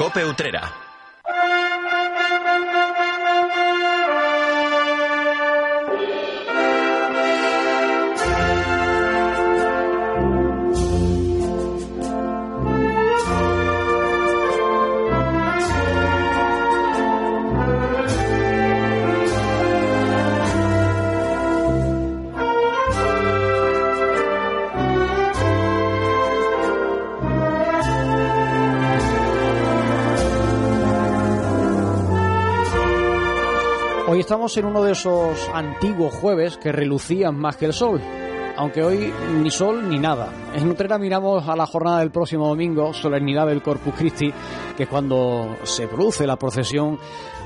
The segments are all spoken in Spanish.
Cope Utrera. Estamos en uno de esos antiguos jueves que relucían más que el sol. Aunque hoy ni sol ni nada. En Utrera miramos a la jornada del próximo domingo, solemnidad del Corpus Christi, que es cuando se produce la procesión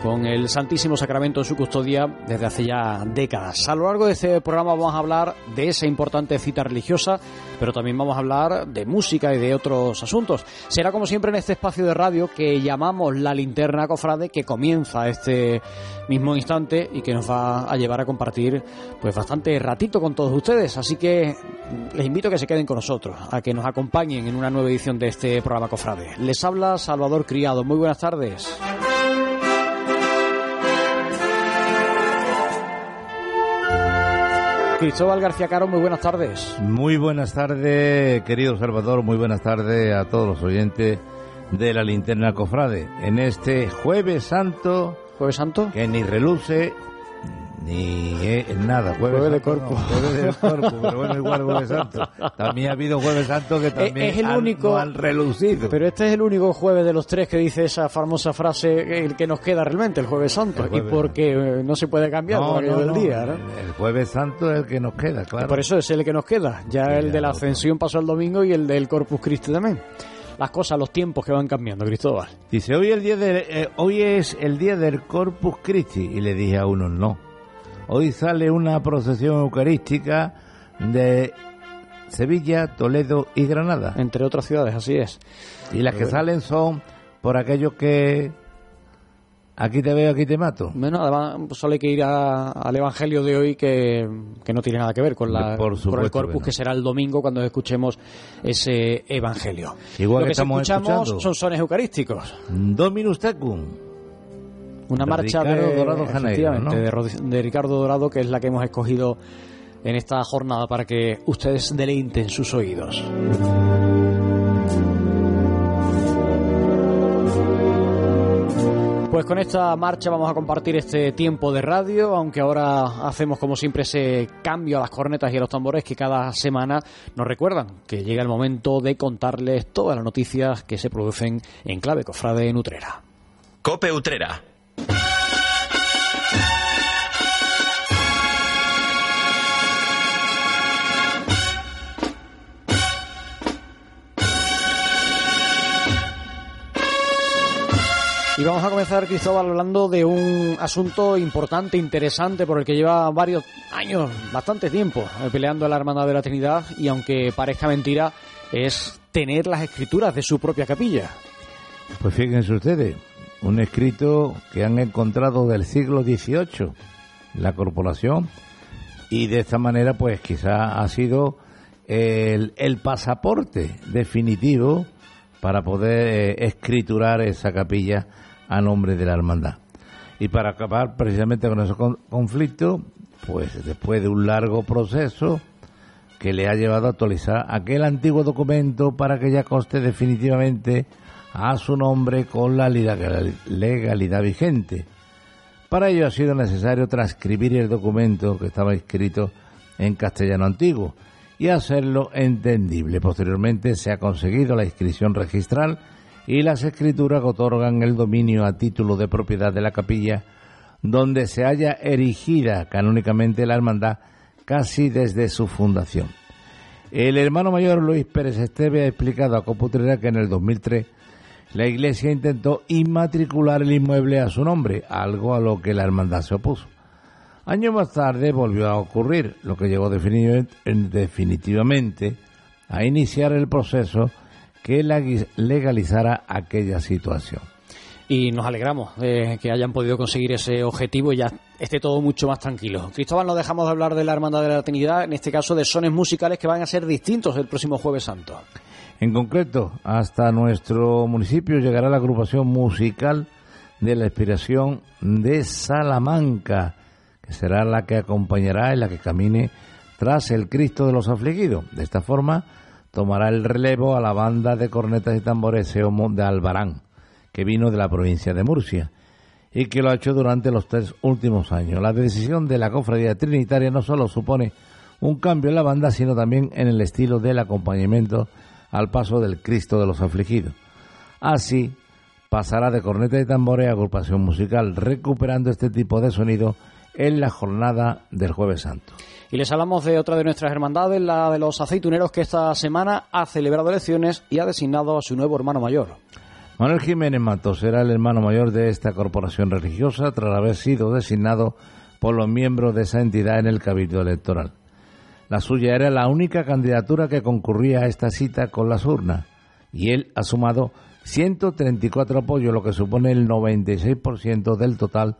con el Santísimo Sacramento en su custodia desde hace ya décadas. A lo largo de este programa vamos a hablar de esa importante cita religiosa, pero también vamos a hablar de música y de otros asuntos. Será como siempre en este espacio de radio que llamamos la linterna cofrade, que comienza este mismo instante y que nos va a llevar a compartir pues bastante ratito con todos ustedes. Así que les invito a que se queden con nosotros, a que nos acompañen en una nueva edición de este programa cofrade. Les habla Salvador Criado. Muy buenas tardes. Cristóbal García Caro, muy buenas tardes. Muy buenas tardes, querido Salvador, muy buenas tardes a todos los oyentes de la linterna cofrade. En este jueves santo, ¿Jueves Santo? que ni reluce ni es nada. Jueves de Santo, Corpus. no, jueves de Corpus, pero bueno, igual jueves santo. También ha habido jueves santo que también es el han- único- no han relucido. Pero este es el único jueves de los tres que dice esa famosa frase el que nos queda realmente, el jueves santo. El jueves y porque eh, no se puede cambiar por no, día, ¿no? El jueves santo es el que nos queda, claro. Por eso es el que nos queda. Ya el de la ascensión pasó el domingo y el del Corpus Christi también. Las cosas, los tiempos que van cambiando, Cristóbal. Dice, hoy, el día de, eh, hoy es el día del Corpus Christi. Y le dije a uno, no. Hoy sale una procesión eucarística de Sevilla, Toledo y Granada. Entre otras ciudades, así es. Y las que salen son por aquellos que... Aquí te veo, aquí te mato. Bueno, además solo hay que ir a- al Evangelio de hoy que, que no tiene nada que ver con, la, Por con el Corpus, que será el domingo cuando escuchemos ese Evangelio. Igual Lo que que estamos escuchamos escuchando. son sones eucarísticos. Dominus tecum. Una De marcha Ricardo de, Dorado Janeiro, de Ricardo Dorado, que es la que hemos escogido en esta jornada para que ustedes deleiten sus oídos. Pues con esta marcha vamos a compartir este tiempo de radio, aunque ahora hacemos como siempre ese cambio a las cornetas y a los tambores que cada semana nos recuerdan que llega el momento de contarles todas las noticias que se producen en clave cofrade en Utrera. Cope Utrera. Y vamos a comenzar, Cristóbal, hablando de un asunto importante, interesante, por el que lleva varios años, bastante tiempo, eh, peleando la Hermandad de la Trinidad y aunque parezca mentira, es tener las escrituras de su propia capilla. Pues fíjense ustedes, un escrito que han encontrado del siglo XVIII, la corporación, y de esta manera pues quizá ha sido el, pasaporte definitivo para poder eh, escriturar esa capilla a nombre de la hermandad. Y para acabar precisamente con ese con- conflicto, pues después de un largo proceso, que le ha llevado a actualizar aquel antiguo documento para que ya conste definitivamente a su nombre con la legal- legalidad vigente. Para ello ha sido necesario transcribir el documento que estaba escrito en castellano antiguo y hacerlo entendible. Posteriormente se ha conseguido la inscripción registral y las escrituras otorgan el dominio a título de propiedad de la capilla donde se haya erigida canónicamente la hermandad casi desde su fundación. El hermano mayor Luis Pérez Esteve ha explicado a Coputrera que en el 2003 la iglesia intentó inmatricular el inmueble a su nombre, algo a lo que la hermandad se opuso. Años más tarde volvió a ocurrir, lo que en- definitivamente a iniciar el proceso que legalizara aquella situación. Y nos alegramos de que hayan podido conseguir ese objetivo y ya esté todo mucho más tranquilo. Cristóbal, no dejamos de hablar de la Hermandad de la Trinidad, en este caso de sones musicales que van a ser distintos el próximo Jueves Santo. En concreto, hasta nuestro municipio llegará la agrupación musical de la inspiración de Salamanca, que será la que acompañará y la que camine tras el Cristo de los afligidos. De esta forma, tomará el relevo a la banda de cornetas y tambores Seomo de Albarán, que vino de la provincia de Murcia y que lo ha hecho durante los tres últimos años. La decisión de la cofradía trinitaria no solo supone un cambio en la banda, sino también en el estilo del acompañamiento al paso del Cristo de los afligidos. Así, pasará de corneta y tambores a agrupación musical, recuperando este tipo de sonido en la jornada del Jueves Santo. Y les hablamos de otra de nuestras hermandades, la de los aceituneros, que esta semana ha celebrado elecciones y ha designado a su nuevo hermano mayor. Manuel Jiménez Matos será el hermano mayor de esta corporación religiosa tras haber sido designado por los miembros de esa entidad en el Cabildo Electoral. La suya era la única candidatura que concurría a esta cita con las urnas y él ha sumado 134 apoyos, lo que supone el 96% del total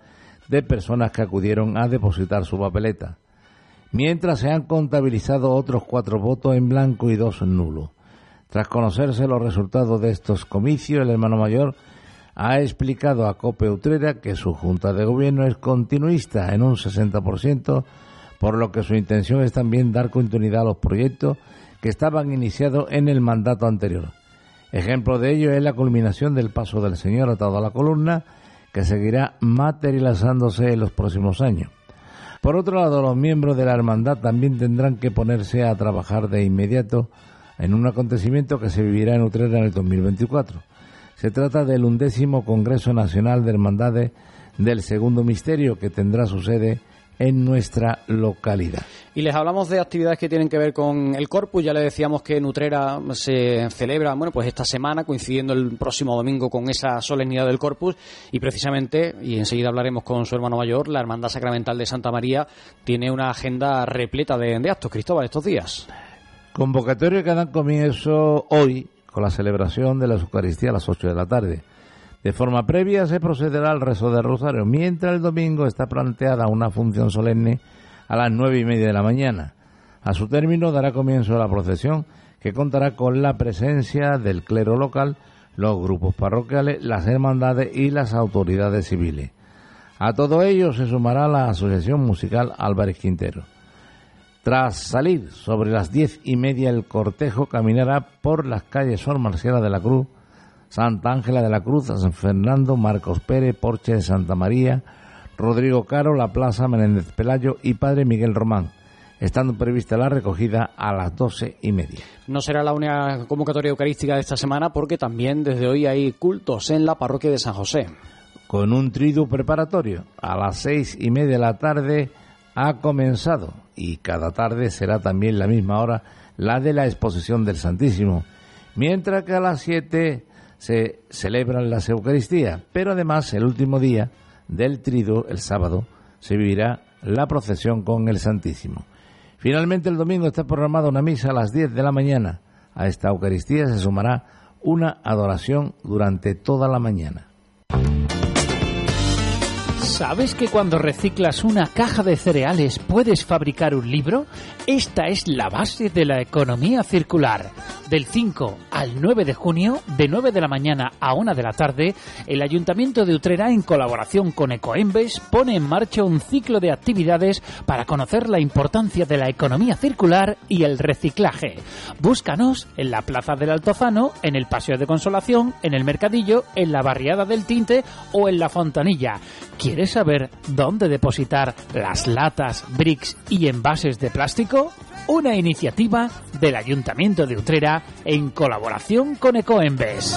de personas que acudieron a depositar su papeleta, mientras se han contabilizado otros cuatro votos en blanco y dos en nulo. Tras conocerse los resultados de estos comicios, el hermano mayor ha explicado a Cope Utrera que su junta de gobierno es continuista en un 60%, por lo que su intención es también dar continuidad a los proyectos que estaban iniciados en el mandato anterior. Ejemplo de ello es la culminación del paso del Señor atado a la columna, que seguirá materializándose en los próximos años. Por otro lado, los miembros de la hermandad también tendrán que ponerse a trabajar de inmediato en un acontecimiento que se vivirá en Utrera en el 2024. Se trata del undécimo Congreso Nacional de Hermandades del Segundo Misterio, que tendrá su sede en nuestra localidad. Y les hablamos de actividades que tienen que ver con el Corpus. Ya le decíamos que Nutrera se celebra, bueno, pues esta semana, coincidiendo el próximo domingo con esa solemnidad del Corpus. Y precisamente, y enseguida hablaremos con su hermano mayor, la Hermandad Sacramental de Santa María tiene una agenda repleta de, de actos, Cristóbal, estos días. Convocatorio que dan comienzo hoy con la celebración de la Eucaristía a las 8 de la tarde. De forma previa se procederá al rezo del rosario, mientras el domingo está planteada una función solemne a las nueve y media de la mañana. A su término dará comienzo la procesión, que contará con la presencia del clero local, los grupos parroquiales, las hermandades y las autoridades civiles. A todo ello se sumará la Asociación Musical Álvarez Quintero. Tras salir sobre las diez y media, el cortejo caminará por las calles Sor Marciala de la Cruz, Santa Ángela de la Cruz, San Fernando, Marcos Pérez, Porche de Santa María, Rodrigo Caro, La Plaza, Menéndez Pelayo y Padre Miguel Román, estando prevista la recogida a las doce y media. No será la única convocatoria eucarística de esta semana porque también desde hoy hay cultos en la parroquia de San José. Con un triduo preparatorio, a las seis y media de la tarde ha comenzado y cada tarde será también la misma hora la de la exposición del Santísimo, mientras que a las siete se celebran las Eucaristías, pero además el último día del trido, el sábado, se vivirá la procesión con el Santísimo. Finalmente el domingo está programada una misa a las 10 de la mañana. A esta Eucaristía se sumará una adoración durante toda la mañana. ¿Sabes que cuando reciclas una caja de cereales puedes fabricar un libro? Esta es la base de la economía circular. Del 5 al 9 de junio, de 9 de la mañana a 1 de la tarde, el Ayuntamiento de Utrera, en colaboración con Ecoembes, pone en marcha un ciclo de actividades para conocer la importancia de la economía circular y el reciclaje. Búscanos en la Plaza del Altozano, en el Paseo de Consolación, en el Mercadillo, en la Barriada del Tinte o en la Fontanilla. ¿Quieres saber dónde depositar las latas, bricks y envases de plástico? Una iniciativa del Ayuntamiento de Utrera en colaboración con Ecoembes.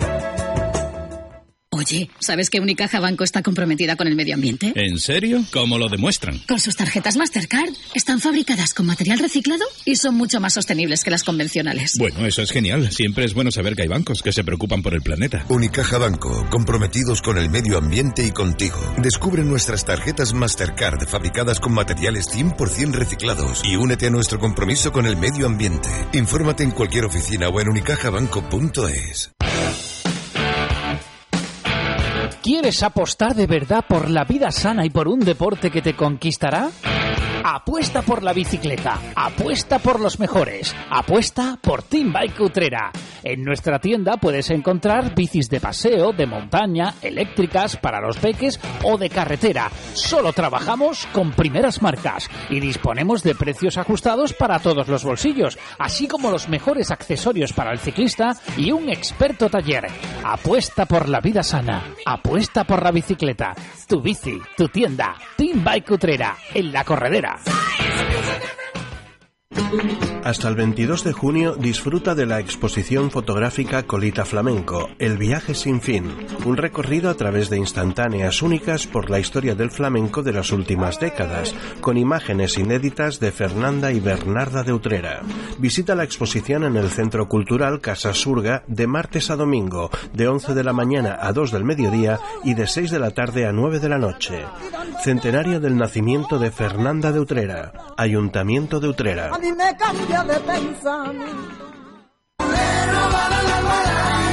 Oye, ¿sabes que Unicaja Banco está comprometida con el medio ambiente? ¿En serio? ¿Cómo lo demuestran? Con sus tarjetas Mastercard. Están fabricadas con material reciclado y son mucho más sostenibles que las convencionales. Bueno, eso es genial. Siempre es bueno saber que hay bancos que se preocupan por el planeta. Unicaja Banco, comprometidos con el medio ambiente y contigo. Descubre nuestras tarjetas Mastercard fabricadas con materiales 100% reciclados y únete a nuestro compromiso con el medio ambiente. Infórmate en cualquier oficina o en unicajabanco.es. ¿Quieres apostar de verdad por la vida sana y por un deporte que te conquistará? Apuesta por la bicicleta, apuesta por los mejores, apuesta por Team Bike Utrera. En nuestra tienda puedes encontrar bicis de paseo, de montaña, eléctricas, para los peques o de carretera. Solo trabajamos con primeras marcas y disponemos de precios ajustados para todos los bolsillos, así como los mejores accesorios para el ciclista y un experto taller. Apuesta por la vida sana, apuesta por la bicicleta. Tu bici, tu tienda, Team Bike Utrera, en la corredera. yeah. Hasta el 22 de junio disfruta de la exposición fotográfica Colita Flamenco, El viaje sin fin, un recorrido a través de instantáneas únicas por la historia del flamenco de las últimas décadas, con imágenes inéditas de Fernanda y Bernarda de Utrera. Visita la exposición en el Centro Cultural Casa Surga de martes a domingo, de 11 de la mañana a 2 del mediodía y de 6 de la tarde a 9 de la noche. Centenario del nacimiento de Fernanda de Utrera, Ayuntamiento de Utrera. Cambia de pensamiento.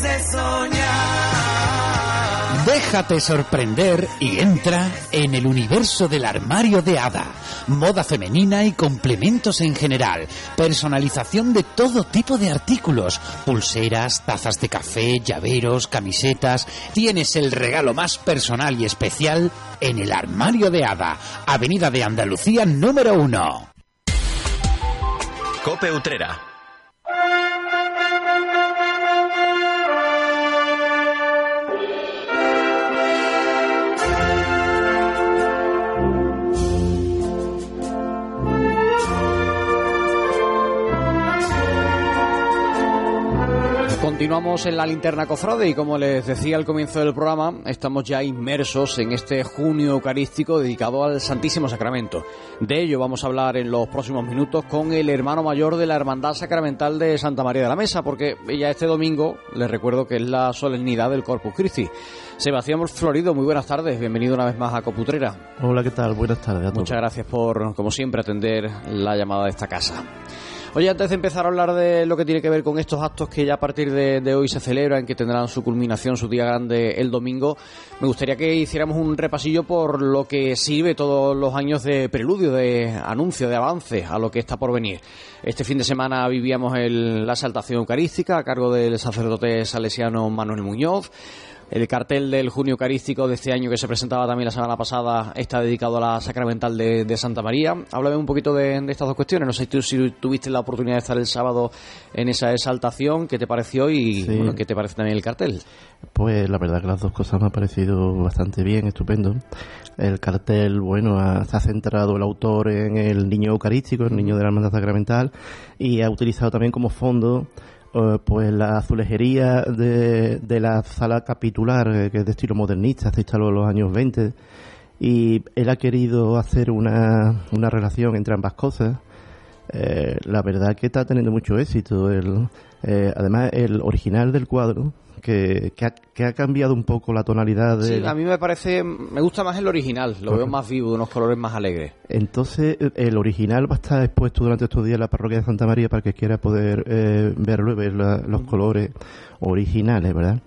De soñar. Déjate sorprender y entra en el universo del armario de hada. Moda femenina y complementos en general. Personalización de todo tipo de artículos. Pulseras, tazas de café, llaveros, camisetas. Tienes el regalo más personal y especial en el armario de hada. Avenida de Andalucía número uno. Cope Utrera. Continuamos en la linterna cofrade y como les decía al comienzo del programa, estamos ya inmersos en este junio eucarístico dedicado al Santísimo Sacramento. De ello vamos a hablar en los próximos minutos con el hermano mayor de la Hermandad Sacramental de Santa María de la Mesa, porque ya este domingo les recuerdo que es la solemnidad del Corpus Christi. Sebastián Florido, muy buenas tardes, bienvenido una vez más a Coputrera. Hola, ¿qué tal? Buenas tardes a todos. Muchas gracias por, como siempre, atender la llamada de esta casa. Oye, antes de empezar a hablar de lo que tiene que ver con estos actos que ya a partir de, hoy se celebran, que tendrán su culminación, su día grande el domingo, me gustaría que hiciéramos un repasillo por lo que sirve todos los años de preludio, de anuncio, de avance a lo que está por venir. Este fin de semana vivíamos el, la exaltación eucarística a cargo del sacerdote salesiano Manuel Muñoz. El cartel del junio eucarístico de este año que se presentaba también la semana pasada está dedicado a la sacramental de, de Santa María. Háblame un poquito de, de, estas dos cuestiones. No sé tú, si tuviste la oportunidad de estar el sábado en esa exaltación, ¿qué te pareció y sí. bueno, qué te parece también el cartel? Pues la verdad que las dos cosas me ha parecido bastante bien, estupendo. El cartel, bueno, ha, se ha centrado el autor en el niño eucarístico, el niño de la hermandad sacramental, y ha utilizado también como fondo Uh, pues la azulejería de, de la sala capitular, eh, que es de estilo modernista, se instaló en los años 20, y él ha querido hacer una, una relación entre ambas cosas. Eh, la verdad que está teniendo mucho éxito. El, eh, además, el original del cuadro, que, que, ha, que ha cambiado un poco la tonalidad de... Sí, a mí me parece, me gusta más el original, lo veo más vivo, unos colores más alegres. Entonces, el original va a estar expuesto durante estos días en la parroquia de Santa María para que quiera poder eh, verlo y ver la- los colores originales, ¿verdad?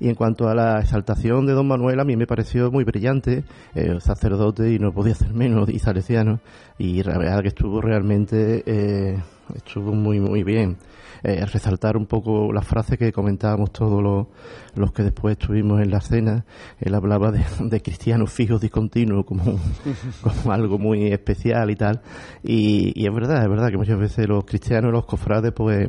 Y en cuanto a la exaltación de Don Manuel, a mí me pareció muy brillante, eh, sacerdote y no podía ser menos, y salesiano, y la verdad que estuvo realmente, eh, estuvo muy, muy bien. Eh, resaltar un poco la frase que comentábamos todos los, los que después estuvimos en la cena, él hablaba de, de cristianos fijos discontinuos como, como algo muy especial y tal, y, y es verdad, es verdad que muchas veces los cristianos, los cofrades, pues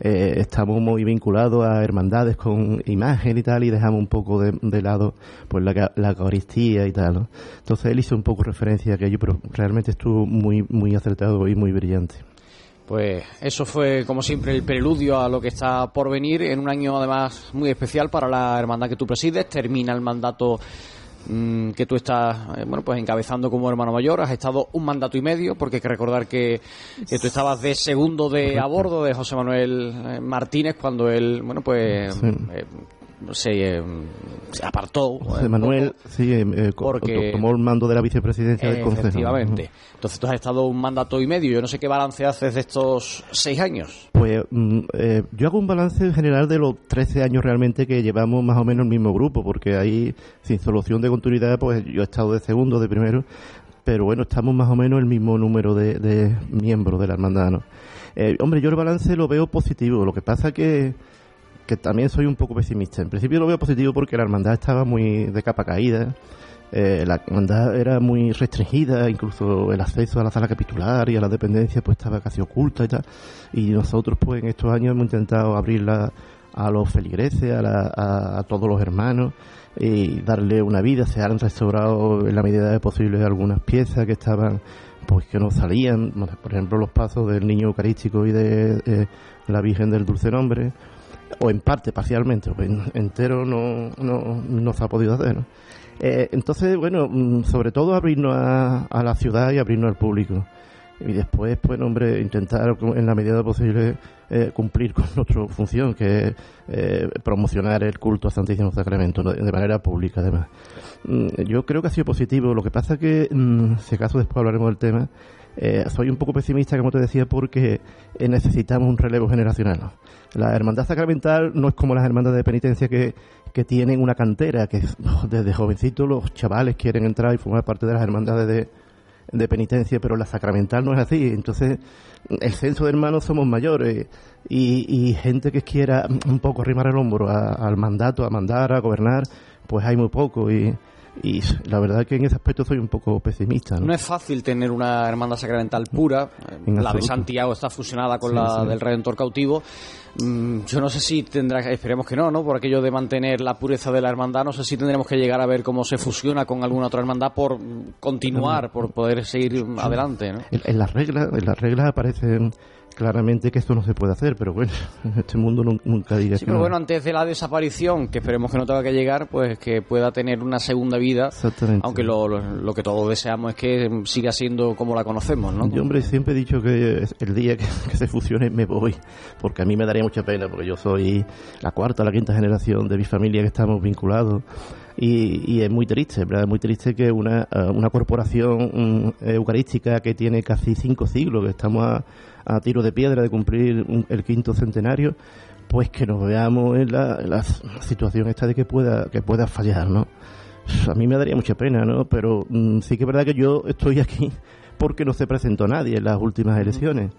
eh, estamos muy vinculados a hermandades con imagen y tal y dejamos un poco de, de lado pues la, la Eucaristía y tal ¿no? entonces él hizo un poco referencia a aquello pero realmente estuvo muy muy acertado y muy brillante Pues eso fue, como siempre, el preludio a lo que está por venir en un año, además, muy especial para la hermandad que tú presides. Termina el mandato mm, que tú estás, eh, bueno, pues encabezando como hermano mayor. Has estado un mandato y medio, porque hay que recordar que, que tú estabas de segundo de a bordo de José Manuel eh, Martínez cuando él, bueno, pues Sí. eh, se, eh, se apartó. José eh, Manuel sí, eh, eh, porque- tomó el mando de la vicepresidencia del Consejo Efectivamente. Entonces tú has estado un mandato y medio. Yo no sé qué balance haces de estos seis años. Pues mm, eh, yo hago un balance en general de los 13 años realmente que llevamos más o menos el mismo grupo, porque ahí, sin solución de continuidad, pues yo he estado de segundo, de primero, pero bueno, estamos más o menos el mismo número de, de miembros de la hermandad, ¿no? Eh, hombre, yo el balance lo veo positivo, lo que pasa que que también soy un poco pesimista. En principio lo veo positivo porque la hermandad estaba muy de capa caída, eh, la hermandad era muy restringida, incluso el acceso a la sala capitular y a la dependencia pues estaba casi oculta y tal. Y nosotros pues en estos años hemos intentado abrirla a los feligreses, a, la- a- todos los hermanos y darle una vida. Se han restaurado en la medida de posible algunas piezas que estaban pues que no salían, por ejemplo los pasos del niño eucarístico y de eh, la Virgen del Dulce Nombre o en parte, parcialmente, o en- entero no, no, no se ha podido hacer. Eh, entonces, bueno, mm, sobre todo abrirnos a, a la ciudad y abrirnos al público. Y después, pues, hombre, intentar en la medida posible eh, cumplir con nuestra función, que es eh, promocionar el culto al Santísimo Sacramento de manera pública, además. Mm, Yo creo que ha sido positivo. Lo que pasa que, mm, si acaso después hablaremos del tema, eh, soy un poco pesimista, como te decía, porque eh, necesitamos un relevo generacional. La hermandad sacramental no es como las hermandades de penitencia que, que tienen una cantera, que desde jovencitos los chavales quieren entrar y formar parte de las hermandades de, de penitencia, pero la sacramental no es así. Entonces, el censo de hermanos somos mayores y, y gente que quiera un poco arrimar el hombro a- al mandato, a mandar, a gobernar, pues hay muy poco. Y, y la verdad que en ese aspecto soy un poco pesimista. ¿no? No es fácil tener una hermandad sacramental pura. En la de. Santiago está fusionada con Sí, la sí. del Redentor cautivo. Mm, Yo no sé si tendrá, esperemos que no, ¿no? Por aquello de mantener la pureza de la hermandad, no sé si tendremos que llegar a ver cómo se fusiona con alguna otra hermandad por continuar, por poder seguir adelante, ¿no? En, en las reglas, en las reglas aparece claramente que esto no se puede hacer, pero bueno, en este mundo nun- nunca digas Sí, que pero no. bueno, antes de la desaparición, que esperemos que no tenga que llegar, pues que pueda tener una segunda vida, Exactamente. aunque lo, lo, lo que todos deseamos es que siga siendo como la conocemos, ¿no? Yo, hombre, siempre he dicho que el día que, que se fusione me voy, porque a mí me daría mucha pena, porque yo soy la cuarta o la quinta generación de mi familia que estamos vinculados. Y, y es muy triste, ¿verdad? Es muy triste que una, eh, una corporación mm, eucarística que tiene casi cinco siglos, que estamos a, a tiro de piedra de cumplir un- el quinto centenario, pues que nos veamos en la, en la situación esta de que pueda, que pueda fallar, ¿no? A mí me daría mucha pena, ¿no? Pero mm, sí que es verdad que yo estoy aquí porque no se presentó nadie en las últimas elecciones.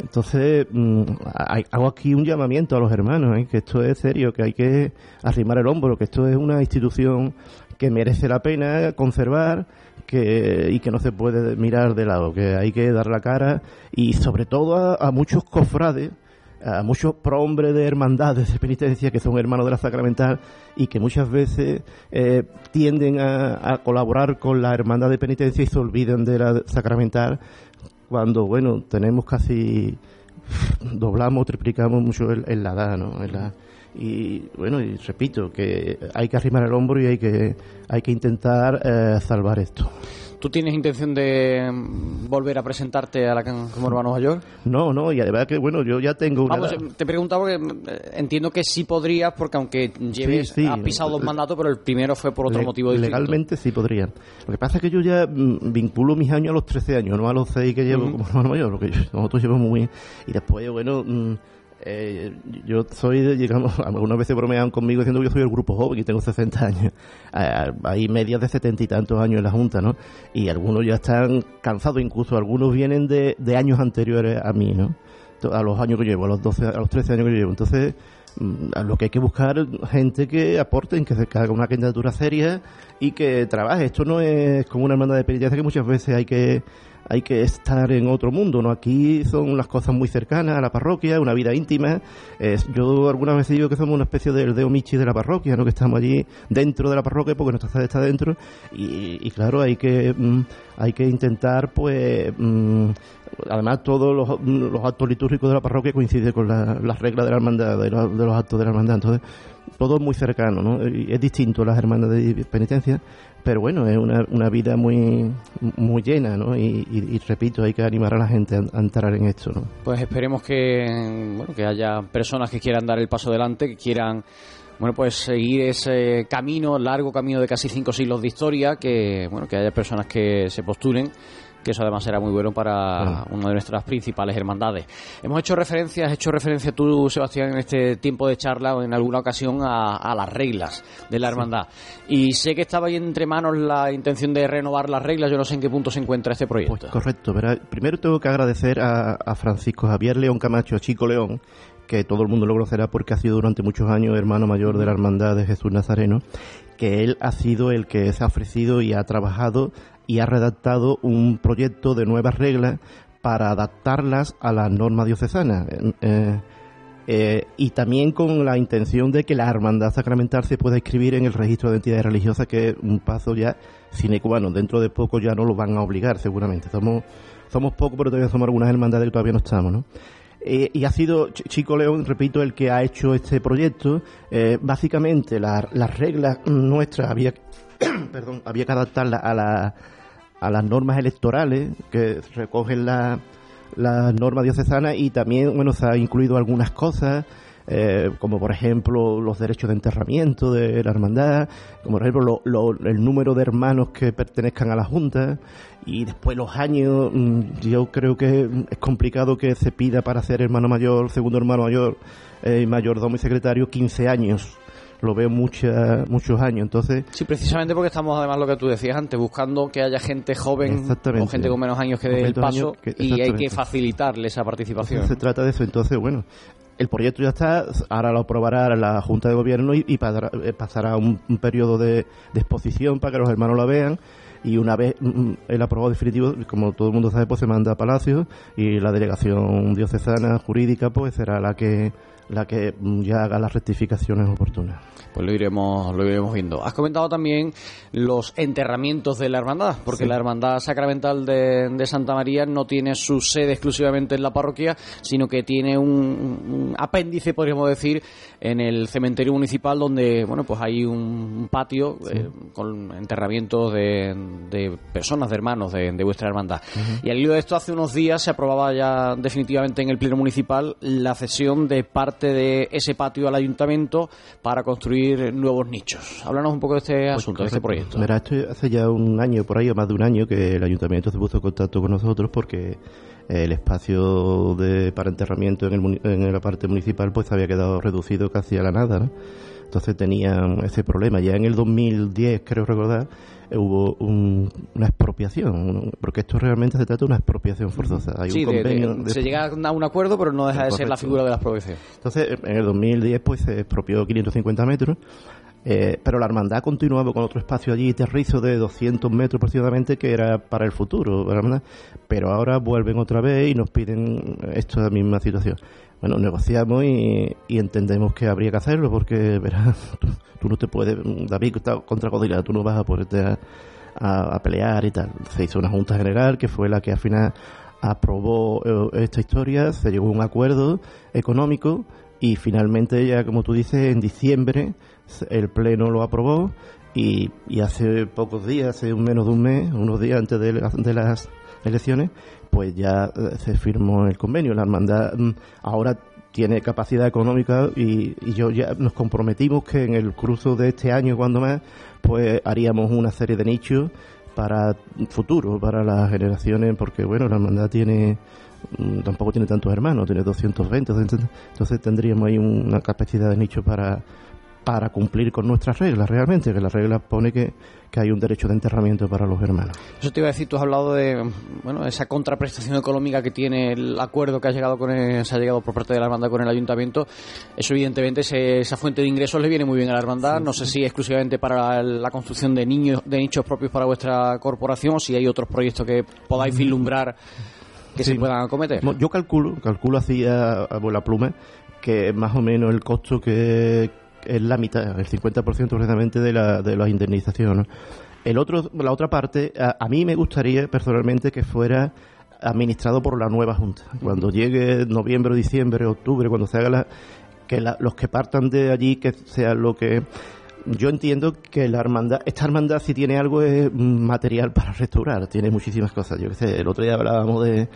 Entonces, mm, hago aquí un llamamiento a los hermanos, ¿eh? que esto es serio, que hay que arrimar el hombro, que esto es una institución que merece la pena conservar que, y que no se puede mirar de lado, que hay que dar la cara y sobre todo a, muchos cofrades, a muchos prohombres de hermandades de penitencia que son hermanos de la sacramental y que muchas veces eh, tienden a, a colaborar con la hermandad de penitencia y se olvidan de la sacramental cuando, bueno, tenemos casi, doblamos, triplicamos mucho en la edad, ¿no? Y bueno, y repito, que hay que arrimar el hombro y hay que, hay que intentar eh, salvar esto. ¿Tú tienes intención de mm, volver a presentarte a la can- como hermano mayor? No, no, y además que, bueno, yo ya tengo una... Vamos, edad. eh, te preguntaba porque eh, entiendo que sí podrías, porque aunque lleves, Sí, sí. has pisado dos mandatos, pero el primero fue por otro Le- motivo distinto. Legalmente sí podría. Lo que pasa es que yo ya mm, vinculo mis años a los 13 años, no a los 6 que llevo como hermano mayor, porque nosotros llevamos muy... Y después, bueno, mm, eh, yo soy, digamos, algunas veces bromean conmigo diciendo que yo soy el grupo joven y tengo 60 años. Hay medias de setenta y tantos años en la Junta, ¿no? Y algunos ya están cansados, incluso algunos vienen de, de años anteriores a mí, ¿no? a los años que llevo, a los 12, a los 13 años que llevo. Entonces, mm, a lo que hay que buscar gente que aporte, que se haga una candidatura seria y que trabaje. Esto no es como una hermandad de penitencia que muchas veces hay que hay que estar en otro mundo, ¿no? Aquí son las cosas muy cercanas a la parroquia, una vida íntima. Eh, yo algunas veces digo que somos una especie del Deo Michi de la parroquia, ¿no? Que estamos allí dentro de la parroquia porque nuestra sede está dentro y, y claro, hay que mm, hay que intentar, pues, mm, además todos los, actos litúrgicos de la parroquia coinciden con la- las reglas de la hermandad, de los, de los actos de la hermandad. Entonces, todo es muy cercano, ¿no? Y Es distinto a las hermanas de penitencia, pero bueno, es una, una vida muy, muy llena, ¿no? Y, repito, hay que animar a la gente a, a entrar en esto, ¿no? Pues esperemos que, bueno, que haya personas que quieran dar el paso adelante, que quieran bueno, pues seguir ese camino, largo camino de casi cinco siglos de historia, que bueno, que haya personas que se postulen, que eso además será muy bueno para una de nuestras principales hermandades. Hemos hecho referencia, has hecho referencia tú, Sebastián, en este tiempo de charla o en alguna ocasión a, a las reglas de la hermandad. Y sé que estaba ahí entre manos la intención de renovar las reglas, yo no sé en qué punto se encuentra este proyecto. Correcto, verá, primero tengo que agradecer a, a Francisco Javier León Camacho, a Chico León, que todo el mundo lo conocerá porque ha sido durante muchos años hermano mayor de la Hermandad de Jesús Nazareno, que él ha sido el que se ha ofrecido y ha trabajado y ha redactado un proyecto de nuevas reglas para adaptarlas a las normas diocesanas. Eh, eh, y también con la intención de que la hermandad sacramental se pueda inscribir en el registro de entidades religiosas, que es un paso ya sine qua non. Dentro de poco ya no lo van a obligar, seguramente. Somos, somos pocos, pero todavía somos algunas hermandades que todavía no estamos, ¿no? Eh, y ha sido Ch- Chico León, repito, el que ha hecho este proyecto. Básicamente, la- las reglas nuestras había, perdón, había que adaptarlas a, la- a las normas electorales que recogen la, las normas diocesanas y también, bueno, se ha incluido algunas cosas. eh, como por ejemplo los derechos de enterramiento de la hermandad, como por ejemplo lo- lo- el número de hermanos que pertenezcan a la Junta y después los años, mm, yo creo que es complicado que se pida para ser hermano mayor, segundo hermano mayor, eh, mayordomo y secretario 15 años. Lo veo mucha, muchos años, entonces Sí, precisamente porque estamos, además, lo que tú decías antes, buscando que haya gente joven o gente con menos años que dé el paso que- y hay que facilitarle esa participación. Se trata de eso. Entonces, bueno, el proyecto ya está, ahora lo aprobará la Junta de Gobierno y, y pasará, eh, pasará un, un periodo de, de exposición para que los hermanos la vean. Y una vez mm, el aprobado definitivo, como todo el mundo sabe, pues se manda a Palacio y la delegación diocesana jurídica pues será la que la que mm, ya haga las rectificaciones oportunas. Pues lo iremos, lo iremos viendo. Has comentado también los enterramientos de la hermandad, porque Sí. la hermandad sacramental de, de Santa María no tiene su sede exclusivamente en la parroquia, sino que tiene un, un apéndice, podríamos decir, en el cementerio municipal, donde bueno, pues hay un, un patio eh, con enterramientos de, de personas, de hermanos de, de vuestra hermandad. Y al hilo de esto, hace unos días se aprobaba ya definitivamente en el pleno municipal la cesión de parte de ese patio al ayuntamiento para construir nuevos nichos. Háblanos un poco de este asunto, de este proyecto. Verá, esto hace ya un año, por ahí, o más de un año, que el ayuntamiento se puso en contacto con nosotros porque el espacio de, para enterramiento en, el, en la parte municipal pues había quedado reducido casi a la nada, ¿no? Entonces tenían ese problema. Ya en el 2010, creo recordar, eh, hubo un- una expropiación, porque esto realmente se trata de una expropiación forzosa. Hay Sí, un de- de- convenio de- se llega a un acuerdo, pero no deja de ser la figura de la expropiación. entonces, en el 2010 pues se expropió 550 metros, eh, pero la hermandad continuaba con otro espacio allí terrizo de 200 metros aproximadamente que era para el futuro, hermandad. pero ahora vuelven otra vez y nos piden esta misma situación. Bueno, negociamos y, entendemos que habría que hacerlo porque, verás, tú, no te puedes, David está contra Godila, tú no vas a poderte a, pelear y tal. Se hizo una junta general que fue la que al final aprobó eh, esta historia, se llegó a un acuerdo económico y finalmente ya, como tú dices, en diciembre el Pleno lo aprobó Y, hace pocos días, hace menos de un mes, unos días antes de las elecciones, pues ya eh, se firmó el convenio. La hermandad mm, ahora tiene capacidad económica y, y, yo ya nos comprometimos que en el cruzo de este año, cuando más, pues haríamos una serie de nichos para futuro, para las generaciones, porque bueno, la hermandad tiene mm, tampoco tiene tantos hermanos, tiene 220, entonces tendríamos ahí una capacidad de nicho para para cumplir con nuestras reglas realmente, que las reglas pone que, que, hay un derecho de enterramiento para los hermanos. Eso te iba a decir, tú has hablado de bueno, esa contraprestación económica que tiene el acuerdo que ha llegado con se ha llegado por parte de la hermandad con el ayuntamiento. Eso evidentemente esa fuente de ingresos le viene muy bien a la hermandad, no sé si exclusivamente para la construcción de niños, de nichos propios para vuestra corporación o si hay otros proyectos que podáis vislumbrar que se puedan acometer. Yo calculo, calculo hacía la pluma que más o menos el costo que, es la mitad, el 50% precisamente de la, de las indemnizaciones. El otro, la otra parte, a, mí me gustaría personalmente que fuera administrado por la nueva Junta. Cuando llegue noviembre, diciembre, octubre, cuando se haga la, que los que partan de allí, que sea lo que... Yo entiendo que la hermandad, esta hermandad si tiene algo es material para restaurar, tiene muchísimas cosas. Yo qué sé, el otro día hablábamos de,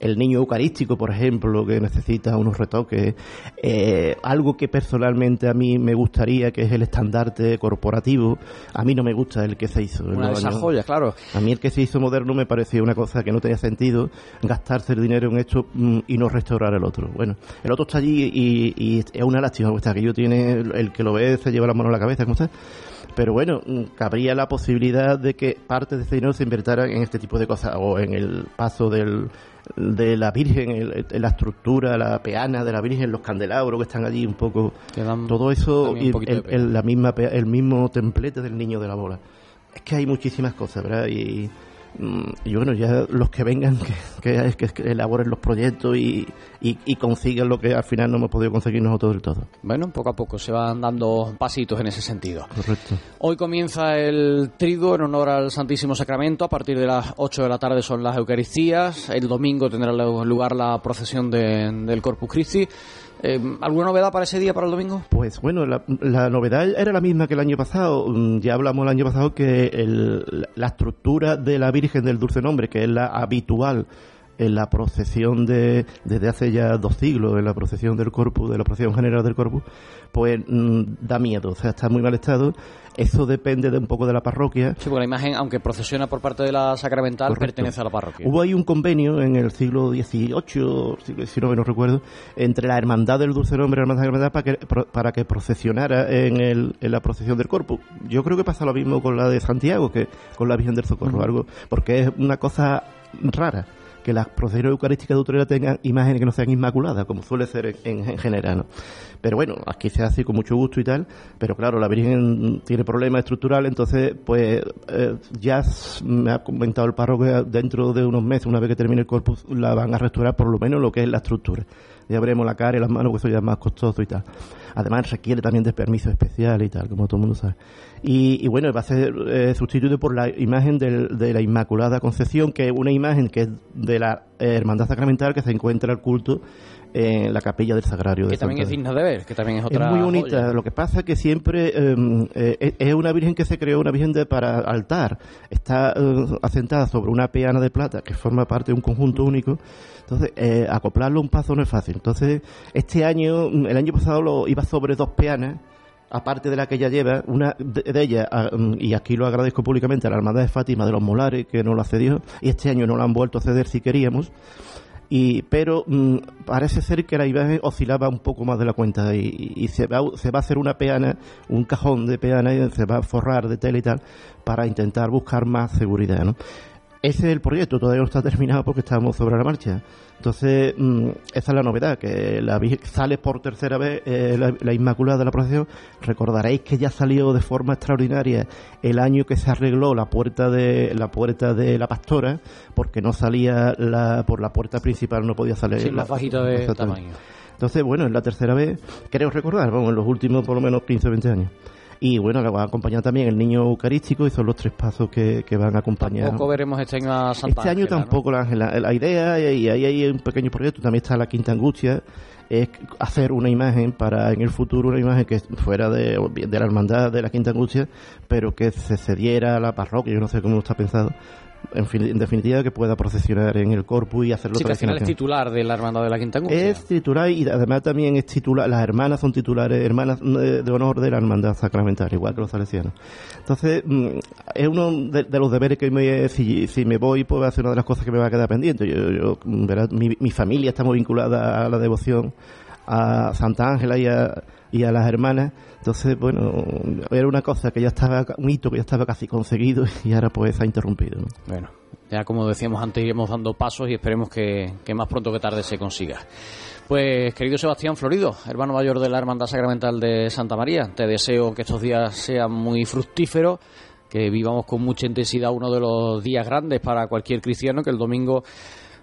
el niño eucarístico, por ejemplo, que necesita unos retoques, eh, algo que personalmente a mí me gustaría, que es el estandarte corporativo, a mí no me gusta el que se hizo. Una de esas joyas, claro. A mí el que se hizo moderno me parecía una cosa que no tenía sentido gastarse el dinero en esto mm, y no restaurar el otro. Bueno, el otro está allí y, es una lástima, que yo tiene, el que lo ve se lleva la mano a la cabeza, ¿cómo está? pero bueno, mm, cabría la posibilidad de que parte de ese dinero se invirtiera en este tipo de cosas o en el paso del, de la Virgen, en la estructura, la peana de la Virgen, los candelabros que están allí un poco, todo eso, y el, la misma, el mismo templete del niño de la bola. Es que hay muchísimas cosas, ¿verdad? Y, y bueno, ya los que vengan, que, que, que elaboren los proyectos y, y, consigan lo que al final no hemos podido conseguir nosotros del todo. Bueno, poco a poco se van dando pasitos en ese sentido. Correcto. Hoy comienza el trigo en honor al Santísimo Sacramento. A partir de las 8 de la tarde son las Eucaristías. El domingo tendrá lugar la procesión del Corpus Christi. Eh, ¿Alguna novedad para ese día, para el domingo? Pues bueno, la, novedad era la misma que el año pasado. Mm, ya hablamos el año pasado que la estructura de la Virgen del Dulce Nombre, que es la habitual en la procesión de desde hace ya dos siglos, en la procesión del Corpus, de la procesión general del Corpus, pues mm, da miedo, o sea, está muy mal estado. Eso depende de un poco de la parroquia. Sí, porque la imagen, aunque procesiona por parte de la sacramental, pertenece a la parroquia. Hubo ahí un convenio en el siglo XVIII, siglo XIX, no recuerdo, entre la Hermandad del Dulce Nombre y la Hermandad para que, para que procesionara en, el, en la procesión del Corpus. Yo creo que pasa lo mismo con la de Santiago, que con la Virgen del Socorro, algo, porque es una cosa rara que las procesiones eucarísticas de Utrera tengan imágenes que no sean inmaculadas, como suele ser en, general. Pero bueno, aquí se hace con mucho gusto y tal, pero claro, la Virgen tiene problemas estructurales, entonces, pues eh, ya me ha comentado el párroco que dentro de unos meses, una vez que termine el corpus, la van a restaurar por lo menos lo que es la estructura. Ya veremos la cara y las manos, que eso ya es más costoso y tal. Además, requiere también de permiso especial y tal, como todo el mundo sabe. Y, bueno, va a ser eh, sustituido por la imagen de la Inmaculada Concepción, que es una imagen que es de la Hermandad Sacramental que se encuentra al culto en la capilla del Sagrario. Que también es digna de ver, que también es otra. Es muy bonita. Lo que pasa es que siempre em, eh, es una virgen que se creó, una virgen de, para altar. Está eh, asentada sobre una peana de plata que forma parte de un conjunto único. Entonces, eh, acoplarlo un paso no es fácil. Entonces, este año, el año pasado lo iba sobre dos peanas aparte de la que ella lleva, una de, ellas, ah, mm, y aquí lo agradezco públicamente a la Hermandad de Fátima de los Molares, que nos la cedió, y este año no la han vuelto a ceder si queríamos, y pero mm, parece ser que la imagen oscilaba un poco más de la cuenta y, se, va, se va a hacer una peana, un cajón de peana y se va a forrar de tela y tal para intentar buscar más seguridad, ¿no? Ese es el proyecto, todavía no está terminado porque estamos sobre la marcha. Entonces, mm, esa es la novedad, que la sale por tercera vez eh, la, Inmaculada de la procesión. Recordaréis que ya salió de forma extraordinaria el año que se arregló la puerta de la puerta de la pastora, porque no salía la, por la puerta principal, no podía salir. la, fajita de tamaño. Entonces, bueno, es la tercera vez, creo recordar, vamos, en los últimos por lo menos 15 o 20 años. Y bueno, le va a acompañar también el niño eucarístico y son los tres pasos que, van a acompañar. Tampoco veremos este año a Santa Este año tampoco, la, la, idea, y ahí hay un pequeño proyecto, también está la Quinta Angustia, es hacer una imagen para en el futuro, una imagen que fuera de, de la hermandad de la Quinta Angustia, pero que se cediera a la parroquia, yo no sé cómo está pensado, en, fin- en definitiva que pueda procesionar en el corpus y hacerlo Sí, que al final es titular de la Hermandad de la Quinta Angustia. Es titular y además también es titular, las hermanas son titulares, hermanas eh, de honor de la hermandad sacramental, igual que los salesianos. Entonces, mm, es uno de, de los deberes que me, si, si me voy, pues va a ser una de las cosas que me va a quedar pendiente. Yo, yo, mm, mi, mi familia está muy vinculada a la devoción a Santa Ángela y a, y a las hermanas. Entonces, bueno, era una cosa que ya estaba, un hito que ya estaba casi conseguido y ahora pues ha interrumpido. ¿no? Bueno, ya como decíamos antes, iremos dando pasos y esperemos que, que más pronto que tarde se consiga. Pues, querido Sebastián Florido, hermano mayor de la Hermandad Sacramental de Santa María, te deseo que estos días sean muy fructíferos, que vivamos con mucha intensidad uno de los días grandes para cualquier cristiano, que el domingo,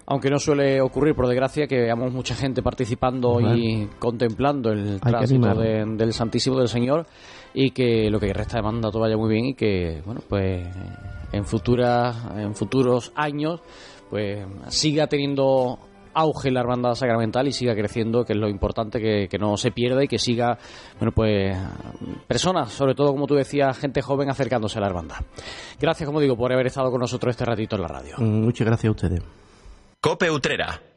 aunque no suele ocurrir, por desgracia, que veamos mucha gente participando y contemplando el tránsito de- del Santísimo del Señor y que lo que resta de mandato vaya muy bien y que, bueno, pues en futuras en futuros años pues siga teniendo auge la hermandad sacramental y siga creciendo que es lo importante que, que no se pierda y que siga bueno pues personas sobre todo como tú decías gente joven acercándose a la hermandad gracias como digo por haber estado con nosotros este ratito en la radio. Mm, Muchas gracias a ustedes. Cope Utrera.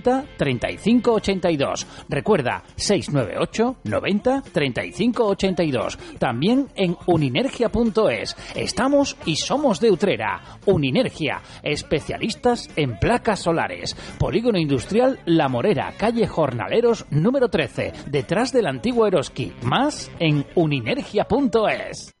35 82. Recuerda, 698 90 35 82. También en uninergia.es. Estamos y somos de Utrera. Uninergia, especialistas en placas solares. Polígono Industrial La Morera, calle Jornaleros número 13, detrás del antiguo Eroski. Más en uninergia.es.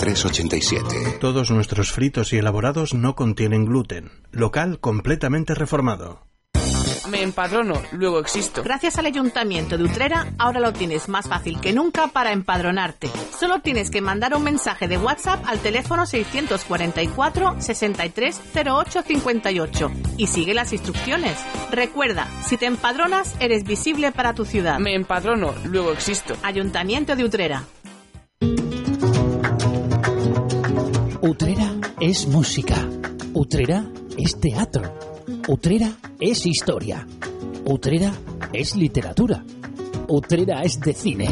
87. Todos nuestros fritos y elaborados no contienen gluten. Local completamente reformado. Me empadrono, luego existo. Gracias al Ayuntamiento de Utrera, ahora lo tienes más fácil que nunca para empadronarte. Solo tienes que mandar un mensaje de WhatsApp al teléfono 644 630858 y sigue las instrucciones. Recuerda, si te empadronas, eres visible para tu ciudad. Me empadrono, luego existo. Ayuntamiento de Utrera. Utrera es música. Utrera es teatro. Utrera es historia. Utrera es literatura. Utrera es de cine.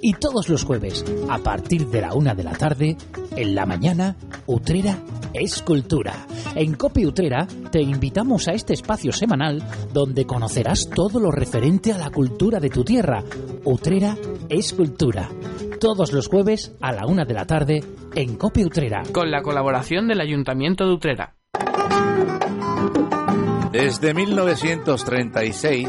Y todos los jueves, a partir de la una de la tarde, en la mañana, Utrera es cultura. En Copi Utrera te invitamos a este espacio semanal donde conocerás todo lo referente a la cultura de tu tierra. Utrera es cultura. Todos los jueves a la una de la tarde en Copi Utrera. Con la colaboración del Ayuntamiento de Utrera. Desde 1936,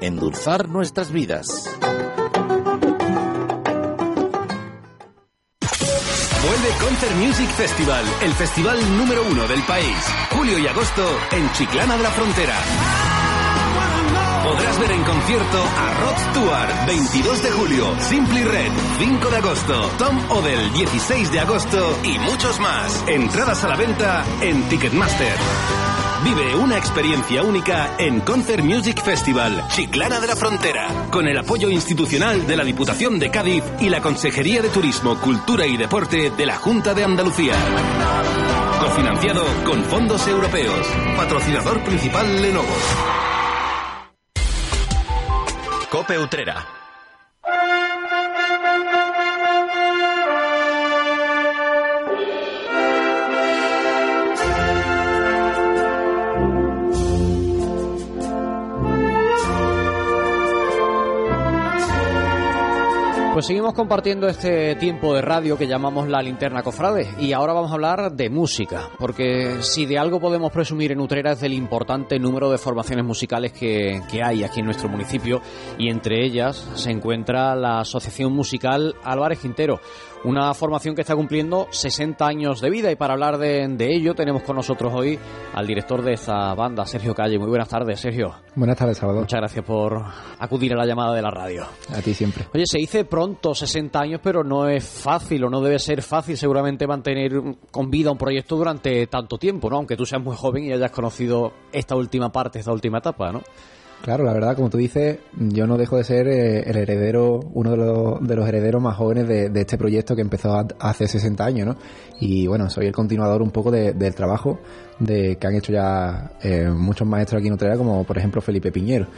endulzar nuestras vidas. Vuelve Concert Music Festival, el festival número uno del país. Julio y agosto en Chiclana de la Frontera. Podrás ver en concierto a Rod Stewart, 22 de julio, Simply Red, 5 de agosto, Tom Odell, 16 de agosto y muchos más. Entradas a la venta en Ticketmaster. Vive una experiencia única en Concert Music Festival, Chiclana de la Frontera, con el apoyo institucional de la Diputación de Cádiz y la Consejería de Turismo, Cultura y Deporte de la Junta de Andalucía. Cofinanciado con fondos europeos. Patrocinador principal Lenovo. Cope Utrera. Pues seguimos compartiendo este tiempo de radio que llamamos la linterna cofrade y ahora vamos a hablar de música, porque si de algo podemos presumir en Utrera es del importante número de formaciones musicales que, que hay aquí en nuestro municipio y entre ellas se encuentra la Asociación Musical Álvarez Quintero, una formación que está cumpliendo 60 años de vida y para hablar de, de ello tenemos con nosotros hoy al director de esta banda, Sergio Calle. Muy buenas tardes, Sergio. Buenas tardes, Salvador. Muchas gracias por acudir a la llamada de la radio. A ti siempre. Oye, se dice pronto 60 años, pero no es fácil o no debe ser fácil seguramente mantener con vida un proyecto durante tanto tiempo, ¿no? Aunque tú seas muy joven y hayas conocido esta última parte, esta última etapa, ¿no? Claro, la verdad, como tú dices, yo no dejo de ser eh, el heredero, uno de los, de los herederos más jóvenes de, de este proyecto que empezó hace 60 años, ¿no? Y bueno, soy el continuador un poco de- del trabajo de que han hecho ya eh, muchos maestros aquí en Utrera, como por ejemplo Felipe Piñero.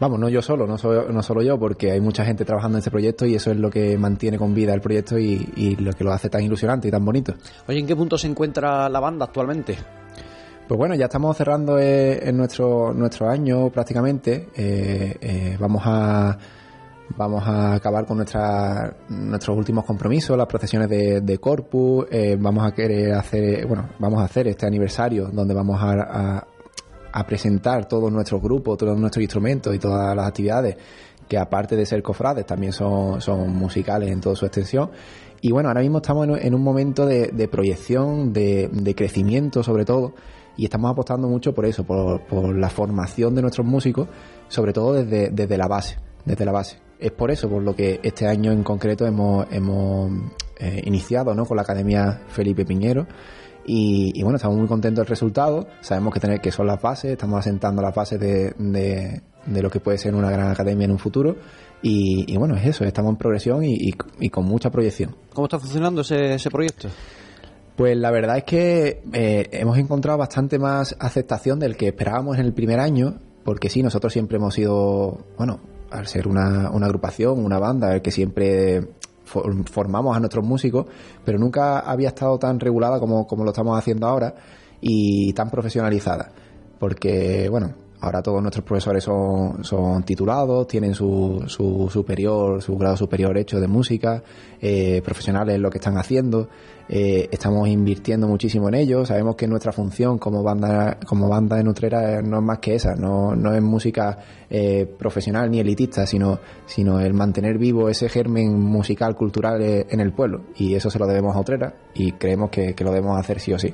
Vamos, no yo solo, no, soy- no solo yo, porque hay mucha gente trabajando en este proyecto y eso es lo que mantiene con vida el proyecto y, y lo que lo hace tan ilusionante y tan bonito. Oye, ¿en qué punto se encuentra la banda actualmente? Pues bueno, ya estamos cerrando eh, nuestro nuestro año prácticamente. Eh, eh, vamos a vamos a acabar con nuestra, nuestros últimos compromisos, las procesiones de, de Corpus. vamos a querer hacer, bueno, vamos a hacer este aniversario donde vamos a, a- presentar todos nuestros grupos, todos nuestros instrumentos y todas las actividades que aparte de ser cofrades también son, musicales en toda su extensión. Y bueno, ahora mismo estamos en, un- en un momento de, de proyección, de crecimiento sobre todo, y estamos apostando mucho por eso, por, por la formación de nuestros músicos, sobre todo desde, desde la base, desde la base. Es por eso por lo que este año en concreto hemos, hemos eh, iniciado ¿no? con la Academia Felipe Piñero. Y, y bueno, estamos muy contentos del resultado. Sabemos que, tener, que son las bases, estamos asentando las bases de, de, de lo que puede ser una gran academia en un futuro. Y, y bueno, es eso, estamos en progresión y, y- con mucha proyección. ¿Cómo está funcionando ese, ese proyecto? Pues la verdad es que eh, hemos encontrado bastante más aceptación del que esperábamos en el primer año, porque sí, nosotros siempre hemos sido, bueno, al ser una, agrupación, una banda, el que siempre for- formamos a nuestros músicos, pero nunca había estado tan regulada como, como lo estamos haciendo ahora y tan profesionalizada. Porque, bueno, ahora todos nuestros profesores son, son titulados, tienen su, su superior, su grado superior hecho de música, eh, profesionales en lo que están haciendo, eh, estamos invirtiendo muchísimo en ello, sabemos que nuestra función como banda, como banda de Nutrera no es más que esa, no, no es música eh, profesional ni elitista, sino, sino el mantener vivo ese germen musical, cultural eh, en el pueblo, y eso se lo debemos a Utrera, y creemos que, que lo debemos hacer sí o sí.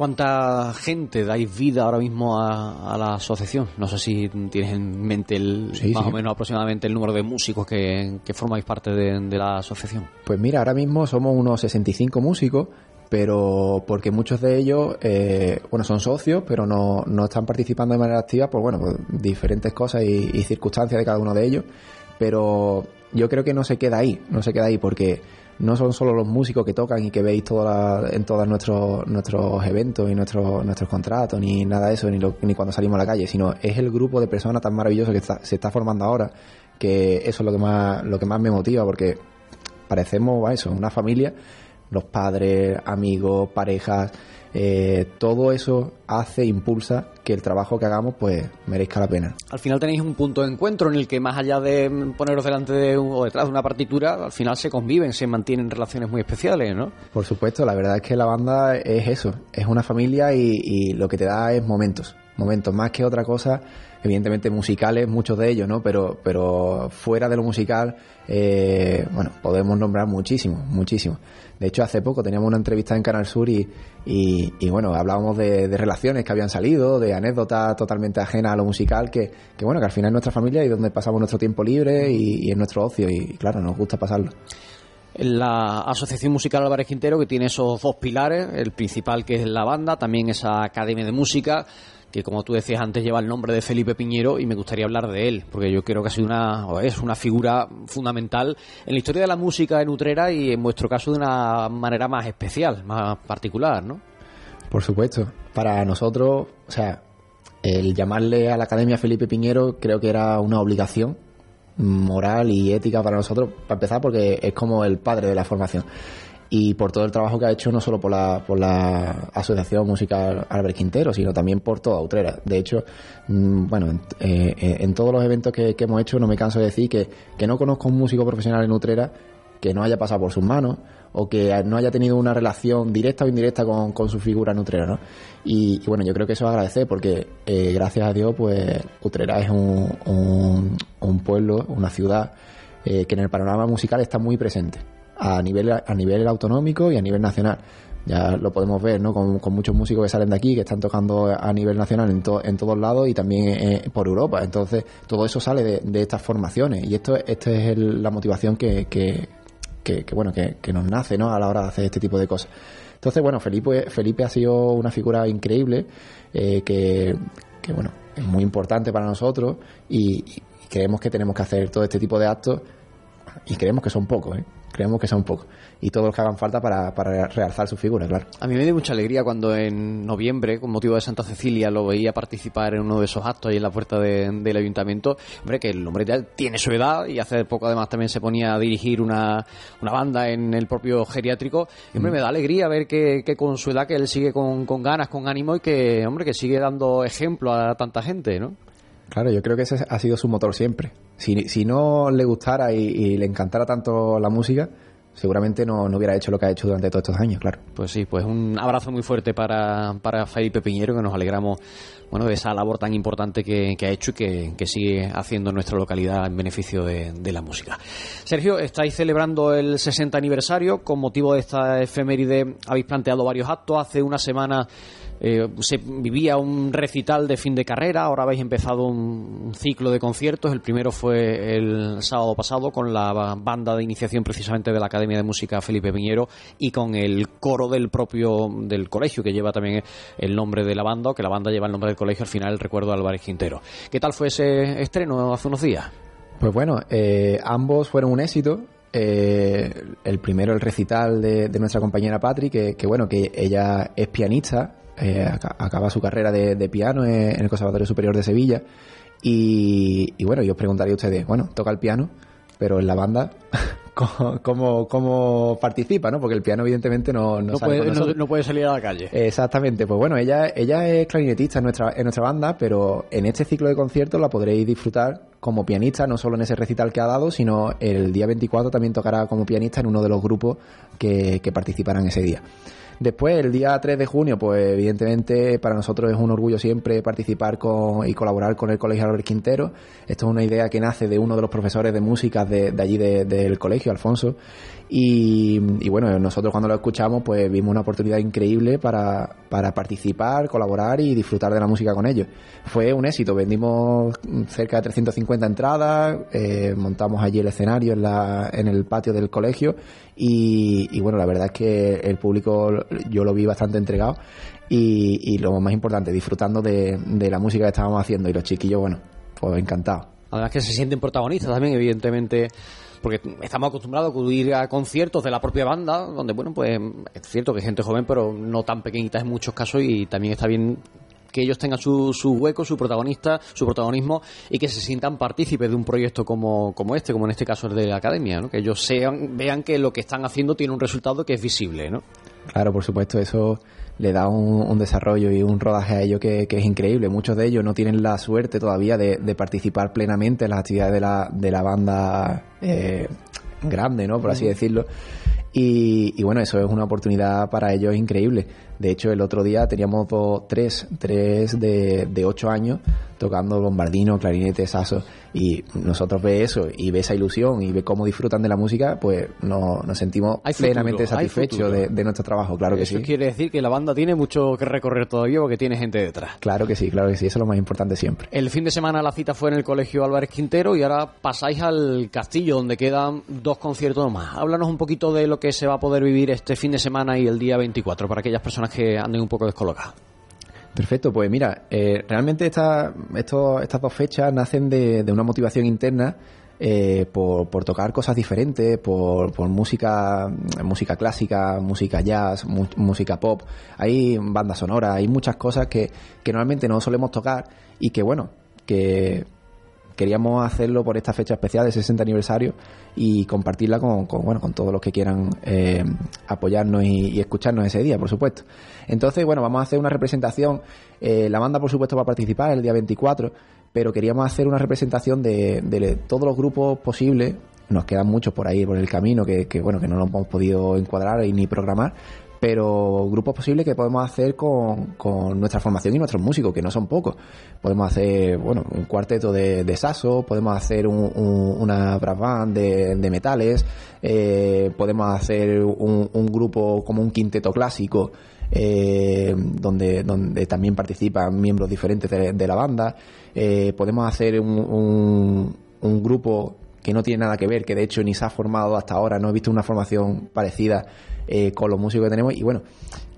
¿Cuánta gente dais vida ahora mismo a, a la asociación? No sé si tienes en mente el, Sí, más sí. o menos aproximadamente el número de músicos que, que formáis parte de, de la asociación. Pues mira, ahora mismo somos unos 65 músicos, pero porque muchos de ellos, eh, bueno, son socios, pero no, no están participando de manera activa por, bueno, por diferentes cosas y, y circunstancias de cada uno de ellos. Pero yo creo que no se queda ahí, no se queda ahí porque no son solo los músicos que tocan y que veis toda la- en todos nuestros nuestros eventos y nuestros nuestros contratos ni nada de eso ni, lo- ni cuando salimos a la calle sino es el grupo de personas tan maravilloso que está- se está formando ahora que eso es lo que más lo que más me motiva porque parecemos a eso, una familia, los padres, amigos, parejas, eh, todo eso hace, impulsa que el trabajo que hagamos pues merezca la pena. Al final tenéis un punto de encuentro en el que más allá de poneros delante de un- o detrás de una partitura, al final se conviven, se mantienen relaciones muy especiales, ¿no? Por supuesto, la verdad es que la banda es eso, es una familia y, y lo que te da es momentos, momentos más que otra cosa, evidentemente musicales, muchos de ellos, ¿no? Pero, pero fuera de lo musical, eh, bueno, podemos nombrar muchísimo, muchísimo. De hecho, hace poco teníamos una entrevista en Canal Sur y, y, bueno, hablábamos de, de relaciones que habían salido, de anécdotas totalmente ajenas a lo musical, que, que bueno, que al final es nuestra familia y donde pasamos nuestro tiempo libre y, y es nuestro ocio y claro, nos gusta pasarlo. la Asociación Musical Álvarez Quintero, que tiene esos dos pilares, el principal que es la banda, también esa Academia de Música, que como tú decías antes lleva el nombre de Felipe Piñero y me gustaría hablar de él, porque yo creo que ha sido una, es una figura fundamental en la historia de la música en Utrera y en vuestro caso de una manera más especial, más particular, ¿no? Por supuesto. Para nosotros, o sea, el llamarle a la Academia Felipe Piñero creo que era una obligación moral y ética para nosotros, para empezar, porque es como el padre de la formación. Y por todo el trabajo que ha hecho, no solo por la, por la Asociación Musical Albert Quintero, sino también por toda Utrera. De hecho, mm, bueno, en, eh, en todos los eventos que, hemos hecho, no me canso de decir que, que no conozco un músico profesional en Utrera que no haya pasado por sus manos o que no haya tenido una relación directa o indirecta con, con su figura en Utrera, ¿no? Y, y, bueno, yo creo que eso es agradecer porque eh, gracias a Dios, pues Utrera es un, un, un pueblo, una ciudad eh, que en el panorama musical está muy presente a nivel, a nivel autonómico y a nivel nacional. Ya lo podemos ver, ¿no? Con, con muchos músicos que salen de aquí, que están tocando a nivel nacional en, to, en todos lados y también eh, por Europa. Entonces, todo eso sale de, de estas formaciones y esto, esta es el, la motivación que, que, que, que bueno, que, que, nos nace, ¿no? A la hora de hacer este tipo de cosas. Entonces, bueno, Felipe, Felipe ha sido una figura increíble, eh, que, que, bueno, es muy importante para nosotros y, y creemos que tenemos que hacer todo este tipo de actos y creemos que son pocos, ¿eh? Creemos que son pocos y todos los que hagan falta para, para, realzar su figura, claro. A mí me dio mucha alegría cuando en noviembre, con motivo de Santa Cecilia, lo veía participar en uno de esos actos ahí en la puerta de, del ayuntamiento. Hombre, que el hombre ya tiene su edad y hace poco además también se ponía a dirigir una, una banda en el propio geriátrico. Y, hombre, mm. me da alegría ver que, que, con su edad que él sigue con, con ganas, con ánimo y que, hombre, que sigue dando ejemplo a tanta gente, ¿no? Claro, yo creo que ese ha sido su motor siempre. Si, si no le gustara y, le encantara tanto la música, seguramente no, no, hubiera hecho lo que ha hecho durante todos estos años, claro. Pues sí, pues un abrazo muy fuerte para, para Felipe Piñero, que nos alegramos bueno, de esa labor tan importante que, que ha hecho y que, que, sigue haciendo en nuestra localidad en beneficio de, de, la música. Sergio, estáis celebrando el 60 aniversario. Con motivo de esta efeméride habéis planteado varios actos. Hace una semana eh, se vivía un recital de fin de carrera, ahora habéis empezado un, ciclo de conciertos. El primero fue el sábado pasado con la banda de iniciación precisamente de la Academia de Música Felipe Piñero y con el coro del propio del colegio que lleva también el nombre de la banda, que la banda lleva el nombre del colegio al final, el recuerdo de Álvarez Quintero. ¿Qué tal fue ese estreno hace unos días? Pues bueno, eh, ambos fueron un éxito. Eh, el primero, el recital de, de nuestra compañera Patri, que, que, bueno, que ella es pianista, eh, acaba su carrera de, de, piano en el Conservatorio Superior de Sevilla. Y, y, bueno, yo os preguntaría a ustedes, bueno, toca el piano, pero en la banda, ¿cómo, cómo, participa? ¿no? Porque el piano evidentemente no, no, no puede, no, no, puede salir a la calle. Exactamente, pues bueno, ella, ella es clarinetista en nuestra, en nuestra banda, pero en este ciclo de conciertos la podréis disfrutar como pianista, no solo en ese recital que ha dado, sino el día 24 también tocará como pianista en uno de los grupos que, que participarán ese día. Después, el día 3 de junio, pues evidentemente para nosotros es un orgullo siempre participar con, y colaborar con el Colegio Albert Quintero. Esto es una idea que nace de uno de los profesores de música de, de allí de, del colegio, Alfonso. Y, y, bueno, nosotros cuando lo escuchamos, pues vimos una oportunidad increíble para, para participar, colaborar y disfrutar de la música con ellos. Fue un éxito, vendimos cerca de 350 entradas, eh, montamos allí el escenario en, la, en el patio del colegio y, y, bueno, la verdad es que el público yo lo vi bastante entregado y, lo más importante, disfrutando de, de, la música que estábamos haciendo y los chiquillos, bueno, pues encantados. Además que se sienten protagonistas también, evidentemente porque estamos acostumbrados a acudir a conciertos de la propia banda, donde, bueno, pues es cierto que hay gente joven, pero no tan pequeñita en muchos casos, y también está bien que ellos tengan su, su hueco, su protagonista, su protagonismo y que se sientan partícipes de un proyecto como, como este, como en este caso el de la academia, ¿no? que ellos sean, vean que lo que están haciendo tiene un resultado que es visible, ¿no? Claro, por supuesto, eso le da un, un desarrollo y un rodaje a ellos que, que, es increíble. Muchos de ellos no tienen la suerte todavía de, de participar plenamente en las actividades de la, de la banda eh, grande, ¿no? Por así decirlo. Y, y, bueno, eso es una oportunidad para ellos increíble. De hecho, el otro día teníamos dos, tres, tres de, de ocho años tocando bombardino, clarinete, saso, y nosotros ve eso y ve esa ilusión y ve cómo disfrutan de la música, pues nos, nos sentimos Hay plenamente satisfechos de, de nuestro trabajo, claro que Eso sí. quiere decir que la banda tiene mucho que recorrer todavía porque tiene gente detrás. Claro que sí, claro que sí, eso es lo más importante siempre. El fin de semana la cita fue en el Colegio Álvarez Quintero y ahora pasáis al Castillo, donde quedan dos conciertos más. Háblanos un poquito de lo que se va a poder vivir este fin de semana y el día 24 para aquellas personas que anden un poco descolocadas. Perfecto, pues mira, eh, realmente esta, esto- estas dos fechas nacen de, de una motivación interna eh, por, por tocar cosas diferentes, por, por música, música clásica, música jazz, mu- música pop. Hay bandas sonoras, hay muchas cosas que, que normalmente no solemos tocar y que bueno, que queríamos hacerlo por esta fecha especial de 60 aniversario y compartirla con, bueno con todos los que quieran eh, apoyarnos y, escucharnos ese día por supuesto. Entonces bueno vamos a hacer una representación eh, la banda por supuesto va a participar el día 24 pero queríamos hacer una representación de, de todos los grupos posibles. Nos quedan muchos por ahí por el camino que, que, bueno que no lo hemos podido encuadrar y ni programar pero grupos posibles que podemos hacer con, con nuestra formación y nuestros músicos, que no son pocos. Podemos hacer, bueno, un cuarteto de, de saso, podemos hacer un- un- una brass band de, de metales, eh, podemos hacer un, un grupo como un quinteto clásico, eh, donde, donde también participan miembros diferentes de, la banda. Eh, podemos hacer un, un grupo que no tiene nada que ver, que de hecho ni se ha formado hasta ahora, no he visto una formación parecida eh, con los músicos que tenemos y bueno,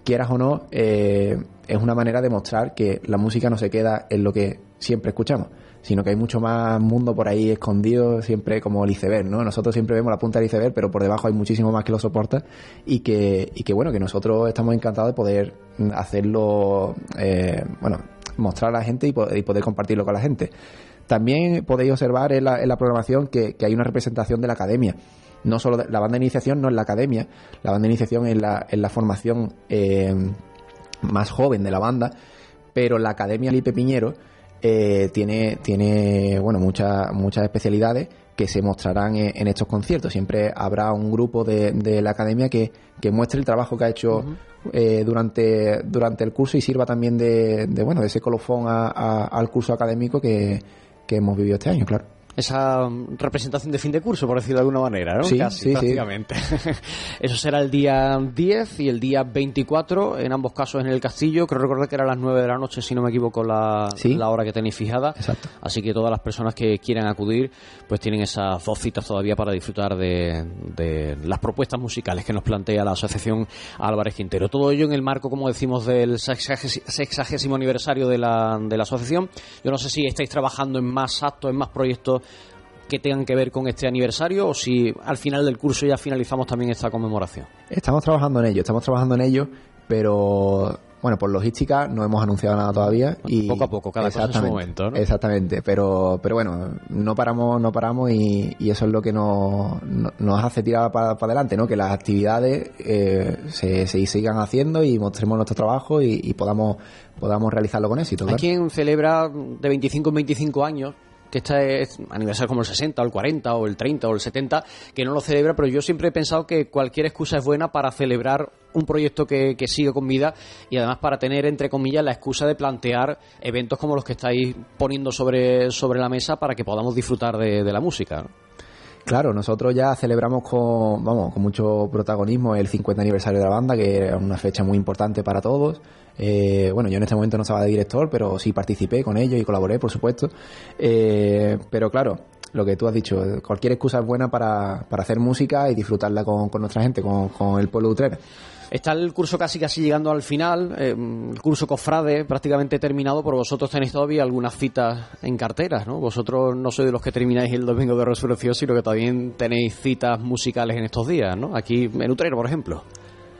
quieras o no, eh, es una manera de mostrar que la música no se queda en lo que siempre escuchamos, sino que hay mucho más mundo por ahí escondido, siempre como el iceberg, ¿no? Nosotros siempre vemos la punta del iceberg, pero por debajo hay muchísimo más que lo soporta y que, y que bueno, que nosotros estamos encantados de poder hacerlo, eh, bueno, mostrar a la gente y poder compartirlo con la gente. También podéis observar en la, en la programación que, que hay una representación de la academia. No solo de- la banda de iniciación no es la academia, la banda de iniciación es la, es la formación eh, más joven de la banda, pero la academia Lipe Piñero eh, tiene, tiene bueno, muchas, muchas especialidades que se mostrarán en, en estos conciertos. Siempre habrá un grupo de, de la academia que, que muestre el trabajo que ha hecho eh, durante, durante el curso y sirva también de, de, bueno, de ese colofón a- a- al curso académico que, que hemos vivido este año, claro. Esa mm, representación de fin de curso, por decirlo de alguna manera, ¿no? Sí, Casi, sí, sí. prácticamente. Eso será el día 10 y el día 24, en ambos casos en el castillo. Creo recordar que era a las 9 de la noche, si no me equivoco, la, hora que tenéis fijada. Exacto. Así que todas las personas que quieran acudir, pues tienen esas dos citas todavía para disfrutar de, de las propuestas musicales que nos plantea la Asociación Álvarez Quintero. Todo ello en el marco, como decimos, del sexagésimo aniversario de la, de la asociación. Yo no sé si estáis trabajando en más actos, en más proyectos que tengan que ver con este aniversario o si al final del curso ya finalizamos también esta conmemoración. Estamos trabajando en ello, estamos trabajando en ello, pero bueno, por logística no hemos anunciado nada todavía y poco a poco, cada cosa en su momento, ¿no? Exactamente, pero pero bueno, no paramos, no paramos y, y eso es lo que nos, nos- hace tirar para, adelante, ¿no? Que las actividades eh, se, se sigan haciendo y mostremos nuestro trabajo y, y podamos podamos realizarlo con éxito. Hay claro. quien celebra de 25 en 25 años que este es aniversario como el 60 o el 40 o el 30 o el 70, que no lo celebra, pero yo siempre he pensado que cualquier excusa es buena para celebrar un proyecto que, que sigue con vida y además para tener, entre comillas, la excusa de plantear eventos como los que estáis poniendo sobre, sobre la mesa para que podamos disfrutar de, de la música. Claro, nosotros ya celebramos con, vamos, con mucho protagonismo el 50 aniversario de la banda, que era una fecha muy importante para todos. Eh, bueno, yo en este momento no estaba de director, pero sí participé con ellos y colaboré, por supuesto. Eh, pero claro, lo que tú has dicho, cualquier excusa es buena para, para hacer música y disfrutarla con, con nuestra gente, con, con el pueblo de. Está el curso casi casi llegando al final, eh, el curso Cofrade prácticamente terminado, pero vosotros tenéis todavía algunas citas en carteras, ¿no? Vosotros no sois de los que termináis el domingo de resurrección, sino que también tenéis citas musicales en estos días, ¿no? Aquí en Utrera, por ejemplo.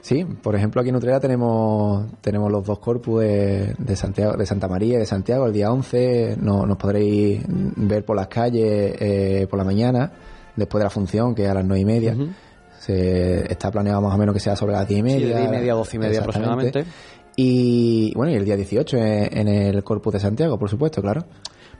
Sí, por ejemplo aquí en Utrera tenemos, tenemos los dos corpus de, de Santiago, de Santa María y de Santiago el día 11, no- nos podréis ver por las calles eh, por la mañana, después de la función, que es a las nueve y media. Se, está planeado más o menos que sea sobre las diez y Sí, media. de diez y media a doce y media aproximadamente. Y bueno, y el día 18 en, en el Corpus de Santiago, por supuesto, claro.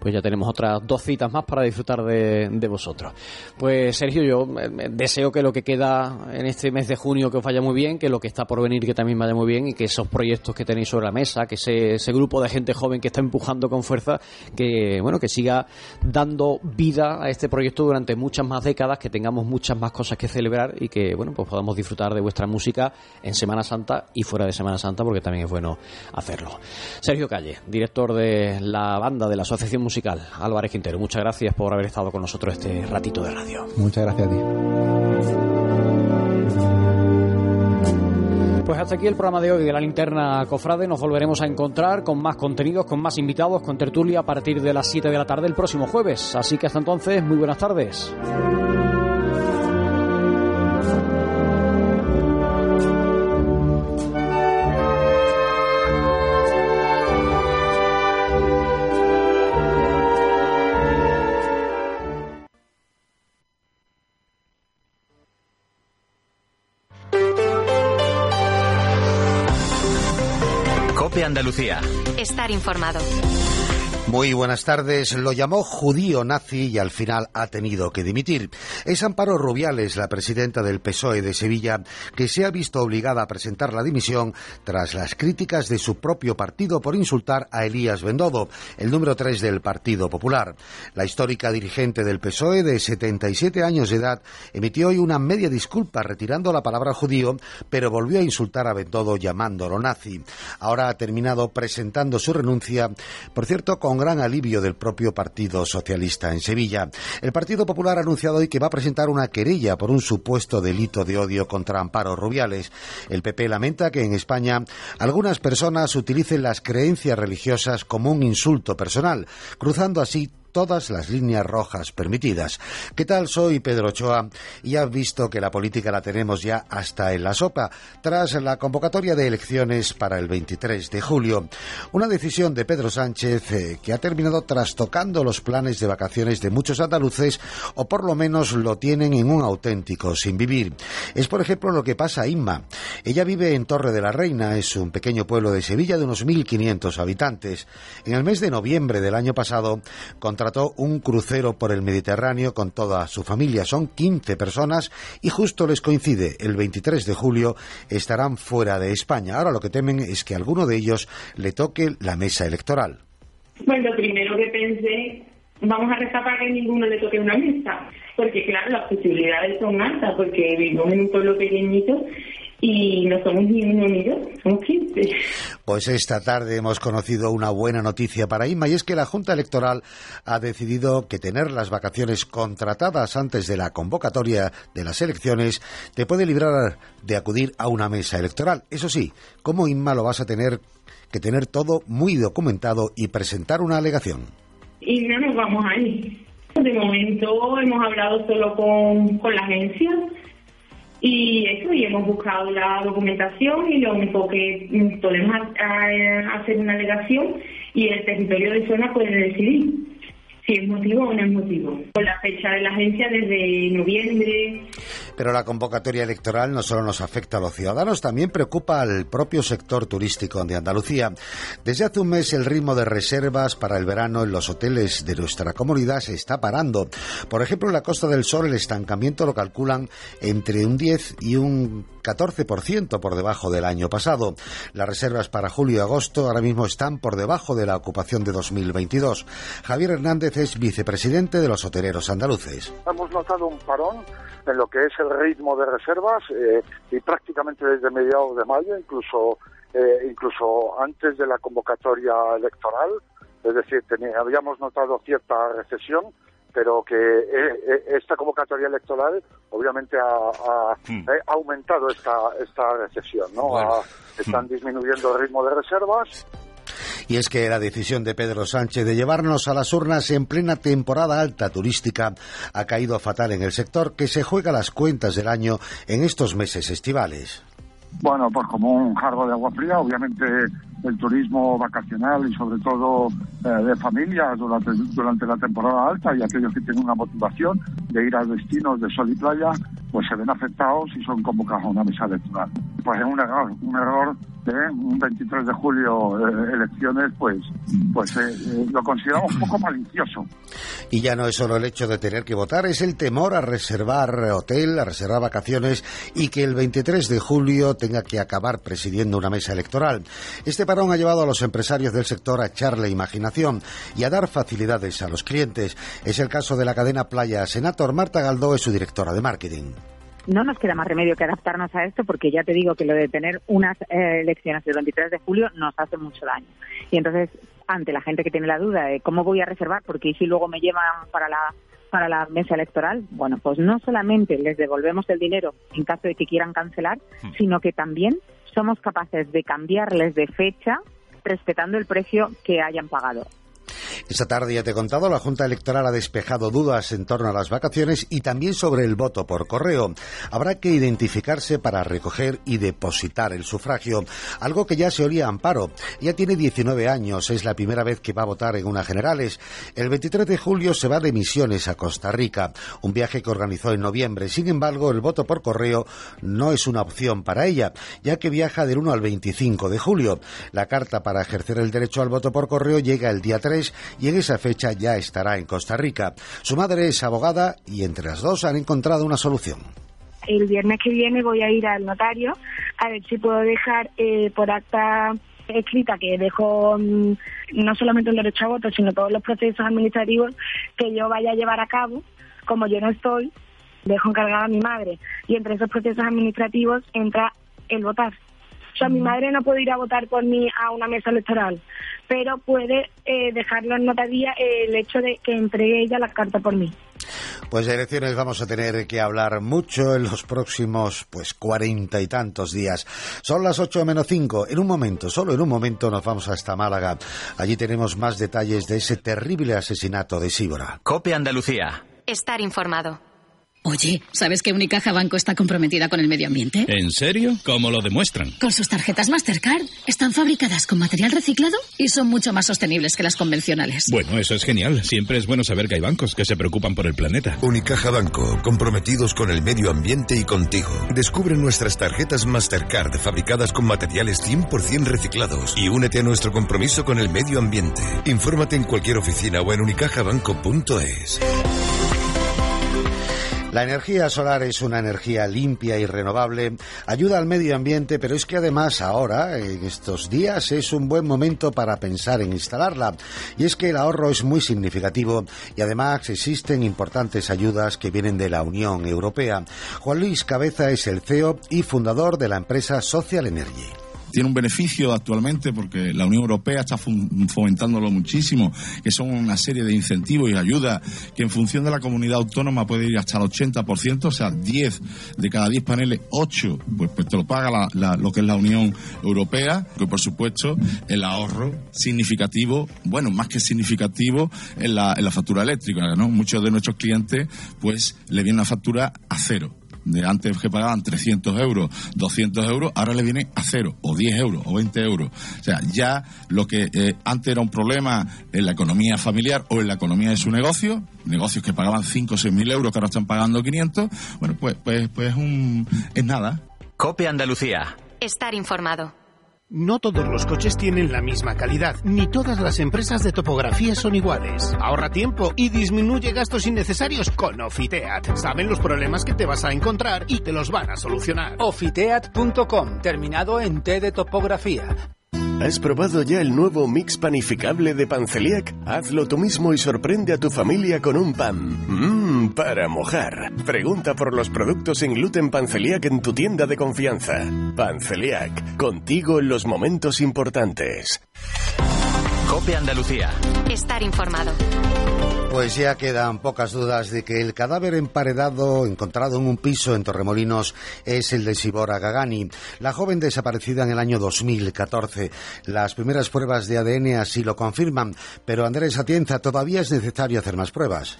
Pues ya tenemos otras dos citas más para disfrutar de, de vosotros. Pues Sergio, yo eh, deseo que lo que queda en este mes de junio que os vaya muy bien, que lo que está por venir que también vaya muy bien y que esos proyectos que tenéis sobre la mesa, que ese, ese grupo de gente joven que está empujando con fuerza, que bueno, que siga dando vida a este proyecto durante muchas más décadas, que tengamos muchas más cosas que celebrar y que bueno, pues podamos disfrutar de vuestra música en Semana Santa y fuera de Semana Santa, porque también es bueno hacerlo. Sergio Calle, director de la banda de la Asociación Musical Álvarez Quintero, muchas gracias por haber estado con nosotros este ratito de radio. Muchas gracias a ti. Pues hasta aquí el programa de hoy de la linterna Cofrade. Nos volveremos a encontrar con más contenidos, con más invitados, con tertulia a partir de las 7 de la tarde el próximo jueves. Así que hasta entonces, muy buenas tardes. Andalucía. Estar informado. Muy buenas tardes. Lo llamó judío nazi y al final ha tenido que dimitir. Es Amparo Rubiales, la presidenta del PSOE de Sevilla, que se ha visto obligada a presentar la dimisión tras las críticas de su propio partido por insultar a Elías Bendodo, el número 3 del Partido Popular. La histórica dirigente del PSOE de 77 años de edad emitió hoy una media disculpa retirando la palabra judío, pero volvió a insultar a Bendodo llamándolo nazi. Ahora ha terminado presentando su renuncia, por cierto, con gran alivio del propio Partido Socialista en Sevilla. El Partido Popular ha anunciado hoy que va a presentar una querella por un supuesto delito de odio contra Amparo Rubiales. El PP lamenta que en España algunas personas utilicen las creencias religiosas como un insulto personal, cruzando así todas las líneas rojas permitidas. ¿Qué tal? Soy Pedro Ochoa y has visto que la política la tenemos ya hasta en la sopa, tras la convocatoria de elecciones para el 23 de julio. Una decisión de Pedro Sánchez eh, que ha terminado trastocando los planes de vacaciones de muchos andaluces o por lo menos lo tienen en un auténtico sin vivir. Es por ejemplo lo que pasa a Inma. Ella vive en Torre de la Reina, es un pequeño pueblo de Sevilla de unos 1.500 habitantes. En el mes de noviembre del año pasado, contrató un crucero por el Mediterráneo con toda su familia. Son 15 personas y justo les coincide el 23 de julio estarán fuera de España. Ahora lo que temen es que a alguno de ellos le toque la mesa electoral. Lo primero que pensé, vamos a rezar para que ninguno le toque una mesa, porque claro, las posibilidades son altas, porque vivimos en un pueblo pequeñito y no somos ni uno ni dos, somos 15. Pues esta tarde hemos conocido una buena noticia para Inma y es que la Junta Electoral ha decidido que tener las vacaciones contratadas antes de la convocatoria de las elecciones te puede librar de acudir a una mesa electoral. Eso sí, como Inma lo vas a tener que tener todo muy documentado y presentar una alegación. Y no nos vamos a ir. De momento hemos hablado solo con, con la agencia y eso, y hemos buscado la documentación y lo único que mm, podemos ha- ha- hacer una alegación y el territorio de zona puede decidir si es motivo o no es motivo. Con la fecha de la agencia desde noviembre, Pero la convocatoria electoral no solo nos afecta a los ciudadanos, también preocupa al propio sector turístico de Andalucía. Desde hace un mes el ritmo de reservas para el verano en los hoteles de nuestra comunidad se está parando. Por ejemplo, en la Costa del Sol el estancamiento lo calculan entre un 10 y un 14% por debajo del año pasado. Las reservas para julio y agosto ahora mismo están por debajo de la ocupación de 2022. Javier Hernández es vicepresidente de los hoteleros andaluces. Hemos notado un parón en lo que es el ritmo de reservas eh, y prácticamente desde mediados de mayo, incluso eh, incluso antes de la convocatoria electoral. Es decir, habíamos notado cierta recesión, pero que eh, eh, esta convocatoria electoral obviamente ha, ha- eh, ha aumentado esta esta recesión, ¿no? Bueno. Ha- están disminuyendo el ritmo de reservas Y es que la decisión de Pedro Sánchez de llevarnos a las urnas en plena temporada alta turística ha caído fatal en el sector que se juega las cuentas del año en estos meses estivales. Bueno, pues como un jarro de agua fría, obviamente el turismo vacacional y sobre todo eh, de familias durante, durante la temporada alta y aquellos que tienen una motivación de ir a destinos de sol y playa, pues se ven afectados y son convocados a una mesa electoral. Pues es un error, un error ¿eh? un 23 de julio eh, elecciones, pues, pues eh, eh, lo consideramos un poco malicioso. Y ya no es solo el hecho de tener que votar, es el temor a reservar hotel, a reservar vacaciones y que el 23 de julio tenga que acabar presidiendo una mesa electoral. Este parón ha llevado a los empresarios del sector a echarle imaginación y a dar facilidades a los clientes. Es el caso de la cadena Playa Senator. Marta Galdó es su directora de marketing no nos queda más remedio que adaptarnos a esto porque ya te digo que lo de tener unas eh, elecciones el 23 de julio nos hace mucho daño. Y entonces, ante la gente que tiene la duda de cómo voy a reservar, porque si luego me llevan para la para la mesa electoral, bueno, pues no solamente les devolvemos el dinero en caso de que quieran cancelar, hmm. sino que también somos capaces de cambiarles de fecha respetando el precio que hayan pagado. Esta tarde ya te he contado, la Junta Electoral ha despejado dudas en torno a las vacaciones y también sobre el voto por correo. Habrá que identificarse para recoger y depositar el sufragio, algo que ya se olía a Amparo. Ya tiene 19 años, es la primera vez que va a votar en una generales. El 23 de julio se va de misiones a Costa Rica, un viaje que organizó en noviembre. Sin embargo, el voto por correo no es una opción para ella, ya que viaja del 1 al 25 de julio. La carta para ejercer el derecho al voto por correo llega el día 3 y en esa fecha ya estará en Costa Rica. Su madre es abogada y entre las dos han encontrado una solución. El viernes que viene voy a ir al notario a ver si puedo dejar eh, por acta escrita que dejo mm, no solamente el derecho a voto, sino todos los procesos administrativos que yo vaya a llevar a cabo. Como yo no estoy, dejo encargada a mi madre. Y entre esos procesos administrativos entra el votar. O sea, mi madre no puede ir a votar por mí a una mesa electoral, pero puede eh, dejarlo en notadía el hecho de que entregue ella la carta por mí. Pues de elecciones vamos a tener que hablar mucho en los próximos, pues, cuarenta y tantos días. Son las ocho menos cinco. En un momento, solo en un momento, nos vamos hasta Málaga. Allí tenemos más detalles de ese terrible asesinato de Síbora. Cope Andalucía. Estar informado. Oye, ¿sabes que Unicaja Banco está comprometida con el medio ambiente? ¿En serio? ¿Cómo lo demuestran? Con sus tarjetas Mastercard. Están fabricadas con material reciclado y son mucho más sostenibles que las convencionales. Bueno, eso es genial. Siempre es bueno saber que hay bancos que se preocupan por el planeta. Unicaja Banco, comprometidos con el medio ambiente y contigo. Descubre nuestras tarjetas Mastercard fabricadas con materiales 100% reciclados y únete a nuestro compromiso con el medio ambiente. Infórmate en cualquier oficina o en unicajabanco.es. La energía solar es una energía limpia y renovable, ayuda al medio ambiente, pero es que además ahora, en estos días, es un buen momento para pensar en instalarla. Y es que el ahorro es muy significativo y además existen importantes ayudas que vienen de la Unión Europea. Juan Luis Cabeza es el CEO y fundador de la empresa Social Energy tiene un beneficio actualmente porque la Unión Europea está fomentándolo muchísimo, que son una serie de incentivos y ayudas que en función de la comunidad autónoma puede ir hasta el 80%, o sea, 10 de cada 10 paneles, 8, pues, pues te lo paga lo que es la Unión Europea, que por supuesto el ahorro significativo, bueno, más que significativo en la, en la factura eléctrica, ¿no? Muchos de nuestros clientes pues le viene una factura a cero de antes que pagaban 300 euros, 200 euros, ahora le viene a cero, o 10 euros, o 20 euros. O sea, ya lo que eh, antes era un problema en la economía familiar o en la economía de su negocio, negocios que pagaban 5 o 6 mil euros que ahora están pagando 500, bueno, pues, pues, pues un, es nada. Cope Andalucía. Estar informado. No todos los coches tienen la misma calidad, ni todas las empresas de topografía son iguales. Ahorra tiempo y disminuye gastos innecesarios con Ofiteat. Saben los problemas que te vas a encontrar y te los van a solucionar. Ofiteat.com, terminado en T de topografía. ¿Has probado ya el nuevo mix panificable de Panceliac? Hazlo tú mismo y sorprende a tu familia con un pan. Mmm, para mojar. Pregunta por los productos en gluten Panceliac en tu tienda de confianza. Panceliac, contigo en los momentos importantes. Copia Andalucía. Estar informado. Pues ya quedan pocas dudas de que el cadáver emparedado encontrado en un piso en Torremolinos es el de Sibora Gagani, la joven desaparecida en el año 2014. Las primeras pruebas de ADN así lo confirman, pero Andrés Atienza todavía es necesario hacer más pruebas.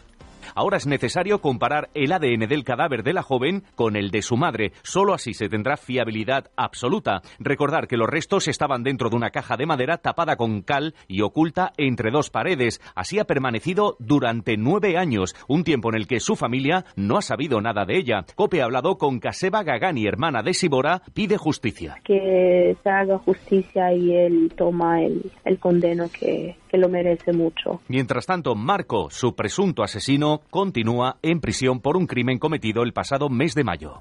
Ahora es necesario comparar el ADN del cadáver de la joven con el de su madre. Solo así se tendrá fiabilidad absoluta. Recordar que los restos estaban dentro de una caja de madera tapada con cal y oculta entre dos paredes. Así ha permanecido durante nueve años, un tiempo en el que su familia no ha sabido nada de ella. Cope ha hablado con Kaseba Gagani, hermana de Sibora, pide justicia. Que se haga justicia y él toma el, el condeno que, que lo merece mucho. Mientras tanto, Marco, su presunto asesino, continúa en prisión por un crimen cometido el pasado mes de mayo.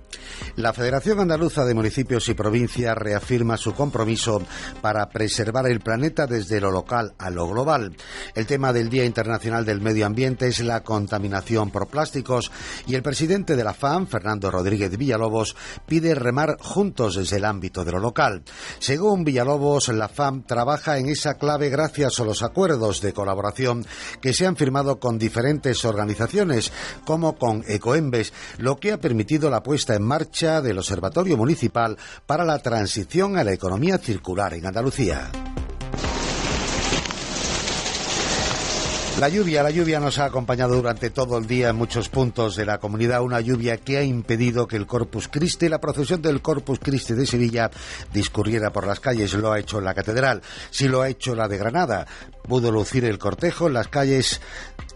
La Federación Andaluza de Municipios y Provincias reafirma su compromiso para preservar el planeta desde lo local a lo global. El tema del Día Internacional del Medio Ambiente es la contaminación por plásticos y el presidente de la FAM, Fernando Rodríguez Villalobos, pide remar juntos desde el ámbito de lo local. Según Villalobos, la FAM trabaja en esa clave gracias a los acuerdos acuerdos de colaboración que se han firmado con diferentes organizaciones, como con Ecoembes, lo que ha permitido la puesta en marcha del Observatorio Municipal para la Transición a la Economía Circular en Andalucía. La lluvia, la lluvia nos ha acompañado durante todo el día en muchos puntos de la comunidad, una lluvia que ha impedido que el Corpus Christi, la procesión del Corpus Christi de Sevilla, discurriera por las calles. Lo ha hecho la catedral, sí lo ha hecho la de Granada. Pudo lucir el cortejo en las calles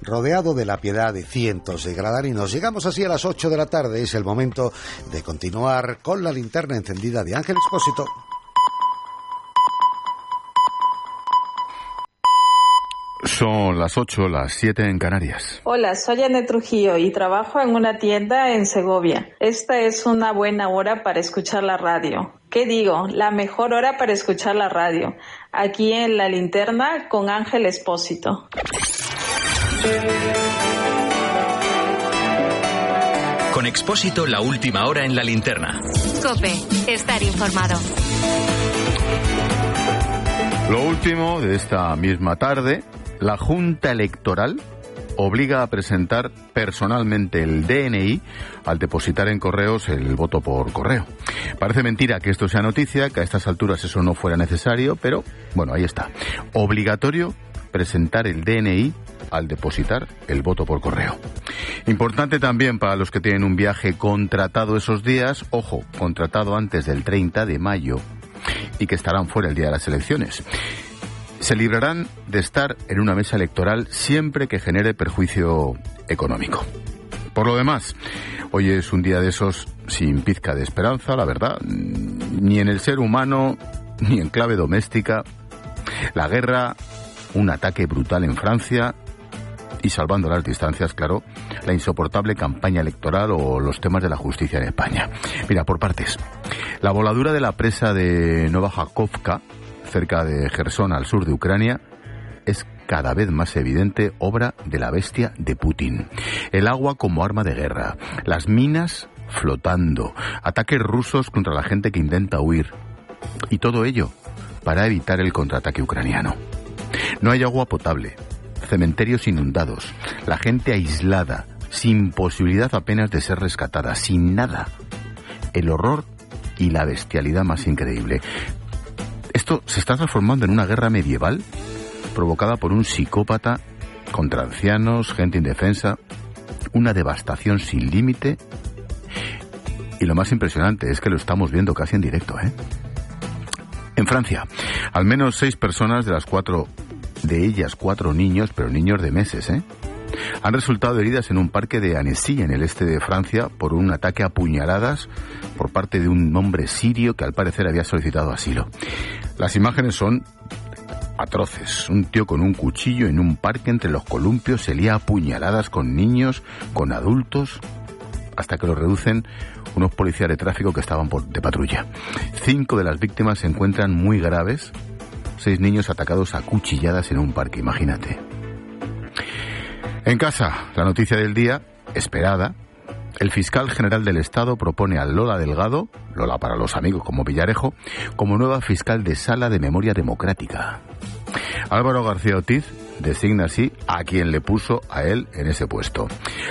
rodeado de la piedad de cientos de gradarinos. Llegamos así a las 8 de la tarde, es el momento de continuar con la linterna encendida de Ángel Expósito. Son las 8, las 7 en Canarias. Hola, soy Anne Trujillo y trabajo en una tienda en Segovia. Esta es una buena hora para escuchar la radio. ¿Qué digo? La mejor hora para escuchar la radio. Aquí en La Linterna con Ángel Espósito. Con Expósito, la última hora en La Linterna. Cope, estar informado. Lo último de esta misma tarde, la Junta Electoral obliga a presentar personalmente el DNI al depositar en correos el voto por correo. Parece mentira que esto sea noticia, que a estas alturas eso no fuera necesario, pero bueno, ahí está. Obligatorio presentar el DNI al depositar el voto por correo. Importante también para los que tienen un viaje contratado esos días, ojo, contratado antes del 30 de mayo y que estarán fuera el día de las elecciones se librarán de estar en una mesa electoral siempre que genere perjuicio económico. Por lo demás, hoy es un día de esos sin pizca de esperanza, la verdad, ni en el ser humano, ni en clave doméstica. La guerra, un ataque brutal en Francia y salvando las distancias, claro, la insoportable campaña electoral o los temas de la justicia en España. Mira, por partes. La voladura de la presa de Nova Jakovka, cerca de Gerson, al sur de Ucrania, es cada vez más evidente obra de la bestia de Putin. El agua como arma de guerra, las minas flotando, ataques rusos contra la gente que intenta huir. Y todo ello para evitar el contraataque ucraniano. No hay agua potable, cementerios inundados, la gente aislada, sin posibilidad apenas de ser rescatada, sin nada. El horror y la bestialidad más increíble. Esto se está transformando en una guerra medieval provocada por un psicópata contra ancianos, gente indefensa, una devastación sin límite. Y lo más impresionante es que lo estamos viendo casi en directo, ¿eh? En Francia, al menos seis personas de las cuatro, de ellas cuatro niños, pero niños de meses, ¿eh? han resultado heridas en un parque de Annecy, en el este de Francia, por un ataque a puñaladas por parte de un hombre sirio que al parecer había solicitado asilo. Las imágenes son atroces. Un tío con un cuchillo en un parque entre los columpios se lía a puñaladas con niños, con adultos, hasta que lo reducen unos policías de tráfico que estaban por, de patrulla. Cinco de las víctimas se encuentran muy graves. Seis niños atacados a cuchilladas en un parque, imagínate. En casa, la noticia del día, esperada, el fiscal general del Estado propone a Lola Delgado, Lola para los amigos como Villarejo, como nueva fiscal de sala de memoria democrática. Álvaro García Ortiz designa así a quien le puso a él en ese puesto.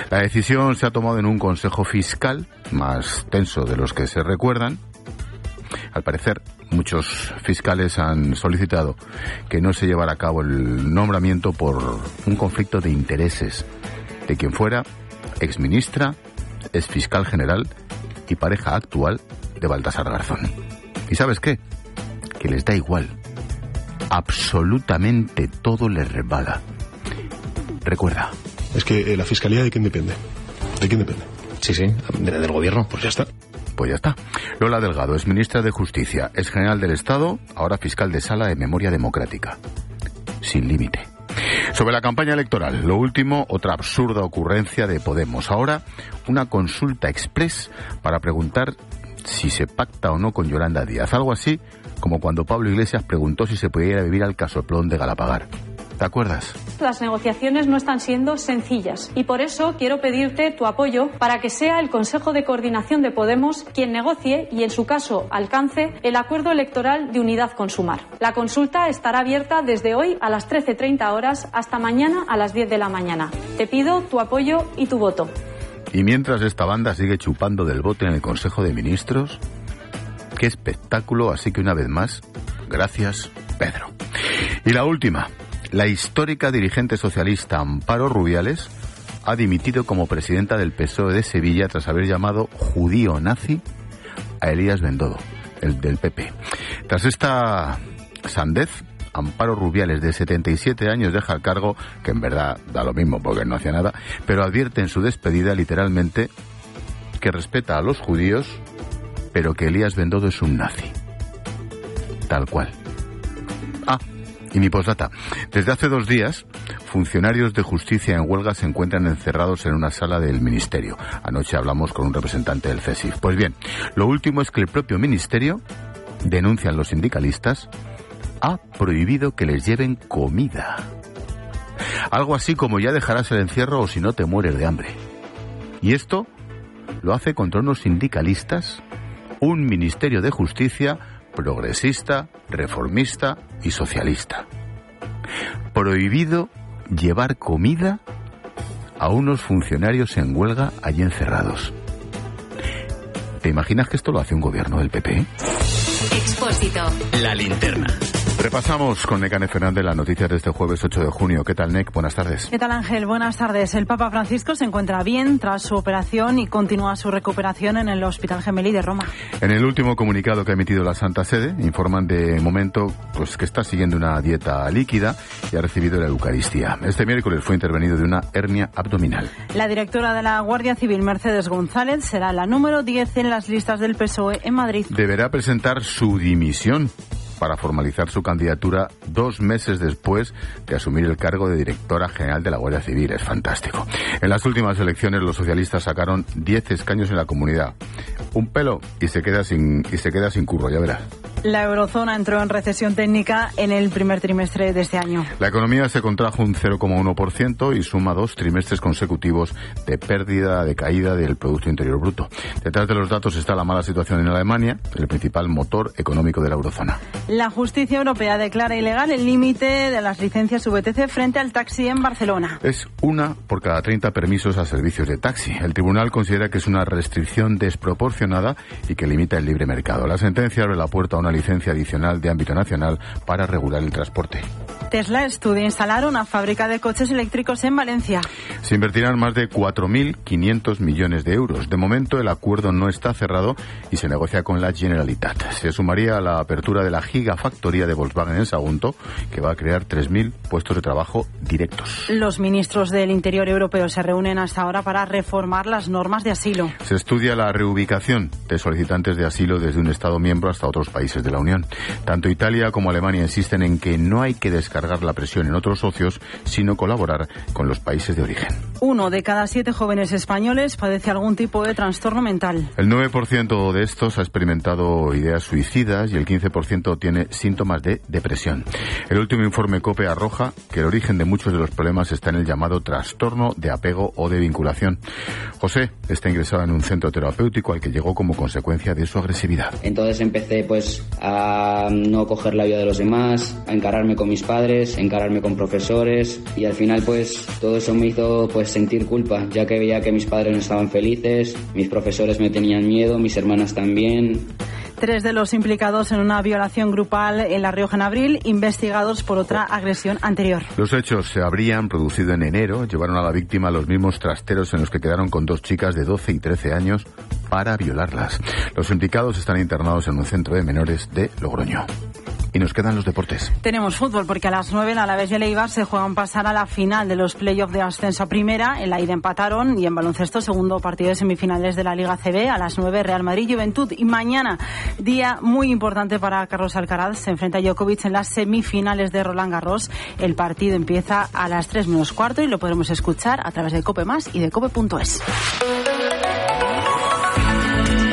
La decisión se ha tomado en un consejo fiscal más tenso de los que se recuerdan. Al parecer, muchos fiscales han solicitado que no se llevara a cabo el nombramiento por un conflicto de intereses de quien fuera exministra, exfiscal general y pareja actual de Baltasar Garzón. ¿Y sabes qué? Que les da igual. Absolutamente todo les resbala. Recuerda. Es que eh, la fiscalía de quién depende. ¿De quién depende? Sí, sí, del gobierno. Pues ya está. Pues ya está. Lola Delgado es ministra de Justicia, es general del Estado, ahora fiscal de sala de memoria democrática. Sin límite. Sobre la campaña electoral, lo último, otra absurda ocurrencia de Podemos. Ahora, una consulta express para preguntar si se pacta o no con Yolanda Díaz. Algo así como cuando Pablo Iglesias preguntó si se podía ir a vivir al casoplón de Galapagar. ¿Te acuerdas? Las negociaciones no están siendo sencillas y por eso quiero pedirte tu apoyo para que sea el Consejo de Coordinación de Podemos quien negocie y, en su caso, alcance el acuerdo electoral de unidad con Sumar. La consulta estará abierta desde hoy a las 13.30 horas hasta mañana a las 10 de la mañana. Te pido tu apoyo y tu voto. Y mientras esta banda sigue chupando del bote en el Consejo de Ministros, qué espectáculo, así que una vez más, gracias, Pedro. Y la última, la histórica dirigente socialista Amparo Rubiales ha dimitido como presidenta del PSOE de Sevilla tras haber llamado judío nazi a Elías Bendodo, el del PP. Tras esta sandez, Amparo Rubiales, de 77 años, deja el cargo, que en verdad da lo mismo porque no hacía nada, pero advierte en su despedida literalmente que respeta a los judíos, pero que Elías Bendodo es un nazi. Tal cual. Y mi postdata. Desde hace dos días, funcionarios de justicia en huelga se encuentran encerrados en una sala del ministerio. Anoche hablamos con un representante del CESIF. Pues bien, lo último es que el propio ministerio, denuncian los sindicalistas, ha prohibido que les lleven comida. Algo así como ya dejarás el encierro o si no te mueres de hambre. Y esto lo hace contra unos sindicalistas, un ministerio de justicia progresista, reformista y socialista. Prohibido llevar comida a unos funcionarios en huelga allí encerrados. ¿Te imaginas que esto lo hace un gobierno del PP? Expósito. La linterna. Repasamos con Necane Fernández las noticias de este jueves 8 de junio. ¿Qué tal, Nec? Buenas tardes. ¿Qué tal, Ángel? Buenas tardes. El Papa Francisco se encuentra bien tras su operación y continúa su recuperación en el Hospital Gemelli de Roma. En el último comunicado que ha emitido la Santa Sede, informan de momento pues, que está siguiendo una dieta líquida y ha recibido la Eucaristía. Este miércoles fue intervenido de una hernia abdominal. La directora de la Guardia Civil, Mercedes González, será la número 10 en las listas del PSOE en Madrid. Deberá presentar su dimisión para formalizar su candidatura dos meses después de asumir el cargo de directora general de la Guardia Civil. Es fantástico. En las últimas elecciones los socialistas sacaron 10 escaños en la comunidad. Un pelo y se queda sin, y se queda sin curro, ya verás. La eurozona entró en recesión técnica en el primer trimestre de este año. La economía se contrajo un 0,1% y suma dos trimestres consecutivos de pérdida, de caída del Producto Interior Bruto. Detrás de los datos está la mala situación en Alemania, el principal motor económico de la eurozona. La justicia europea declara ilegal el límite de las licencias VTC frente al taxi en Barcelona. Es una por cada 30 permisos a servicios de taxi. El tribunal considera que es una restricción desproporcionada y que limita el libre mercado. La sentencia abre la puerta a una licencia adicional de ámbito nacional para regular el transporte. Tesla estudia instalar una fábrica de coches eléctricos en Valencia. Se invertirán más de 4.500 millones de euros. De momento el acuerdo no está cerrado y se negocia con la Generalitat. Se sumaría a la apertura de la gigafactoría de Volkswagen en Sagunto, que va a crear 3.000 puestos de trabajo directos. Los ministros del Interior europeo se reúnen hasta ahora para reformar las normas de asilo. Se estudia la reubicación de solicitantes de asilo desde un Estado miembro hasta otros países de la Unión. Tanto Italia como Alemania insisten en que no hay que descargar la presión en otros socios, sino colaborar con los países de origen. Uno de cada siete jóvenes españoles padece algún tipo de trastorno mental. El 9% de estos ha experimentado ideas suicidas y el 15% tiene síntomas de depresión. El último informe COPE arroja que el origen de muchos de los problemas está en el llamado trastorno de apego o de vinculación. José está ingresado en un centro terapéutico al que llegó como consecuencia de su agresividad. Entonces empecé pues a no coger la vida de los demás, a encararme con mis padres, encararme con profesores y al final pues todo eso me hizo pues sentir culpa, ya que veía que mis padres no estaban felices, mis profesores me tenían miedo, mis hermanas también. Tres de los implicados en una violación grupal en La Rioja en abril, investigados por otra agresión anterior. Los hechos se habrían producido en enero, llevaron a la víctima los mismos trasteros en los que quedaron con dos chicas de 12 y 13 años para violarlas. Los implicados están internados en un centro de menores de Logroño. Y nos quedan los deportes. Tenemos fútbol porque a las 9 en Alavés y el Eibar se juegan pasar a la final de los playoffs de ascenso a primera. En la ida empataron y en baloncesto segundo partido de semifinales de la Liga CB a las 9 Real Madrid Juventud. Y mañana, día muy importante para Carlos Alcaraz, se enfrenta a Djokovic en las semifinales de Roland Garros. El partido empieza a las 3 menos cuarto y lo podremos escuchar a través de Cope Más y de Cope.es.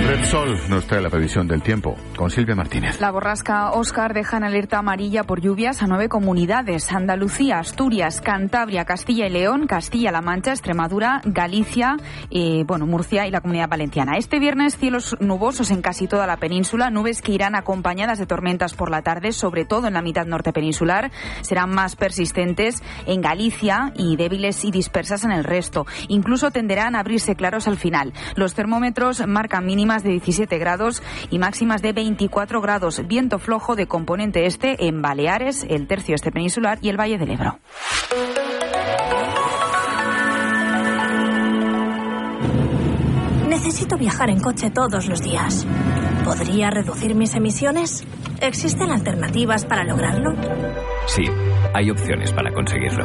Repsol nos trae la previsión del tiempo con Silvia Martínez. La borrasca Oscar deja en alerta amarilla por lluvias a nueve comunidades: Andalucía, Asturias, Cantabria, Castilla y León, Castilla-La Mancha, Extremadura, Galicia, eh, bueno, Murcia y la Comunidad Valenciana. Este viernes cielos nubosos en casi toda la península, nubes que irán acompañadas de tormentas por la tarde, sobre todo en la mitad norte peninsular. Serán más persistentes en Galicia y débiles y dispersas en el resto. Incluso tenderán a abrirse claros al final. Los termómetros marcan mínimas de 17 grados y máximas de 24 grados. Viento flojo de componente este en Baleares, el tercio este peninsular y el Valle del Ebro. Necesito viajar en coche todos los días. ¿Podría reducir mis emisiones? ¿Existen alternativas para lograrlo? Sí, hay opciones para conseguirlo.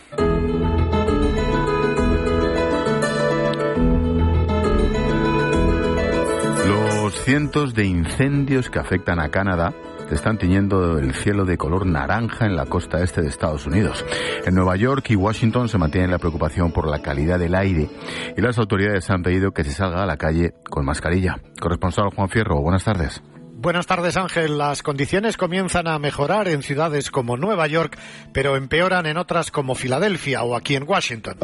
Los cientos de incendios que afectan a Canadá están tiñendo el cielo de color naranja en la costa este de Estados Unidos. En Nueva York y Washington se mantiene la preocupación por la calidad del aire y las autoridades han pedido que se salga a la calle con mascarilla. Corresponsal Juan Fierro, buenas tardes. Buenas tardes, Ángel. Las condiciones comienzan a mejorar en ciudades como Nueva York, pero empeoran en otras como Filadelfia o aquí en Washington.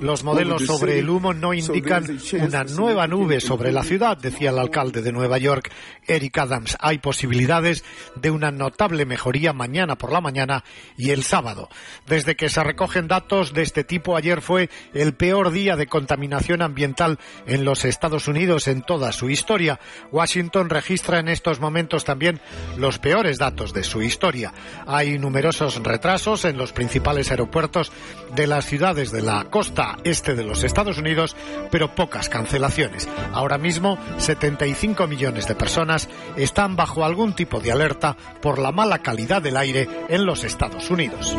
Los modelos sobre el humo no indican una nueva nube sobre la ciudad, decía el alcalde de Nueva York, Eric Adams. Hay posibilidades de una notable mejoría mañana por la mañana y el sábado. Desde que se recogen datos de este tipo, ayer fue el peor día de contaminación ambiental en los Estados Unidos en toda su historia. Washington registra en estos momentos también los peores datos de su historia. Hay numerosos retrasos en los principales aeropuertos de las ciudades de la costa este de los Estados Unidos, pero pocas cancelaciones. Ahora mismo, 75 millones de personas están bajo algún tipo de alerta por la mala calidad del aire en los Estados Unidos.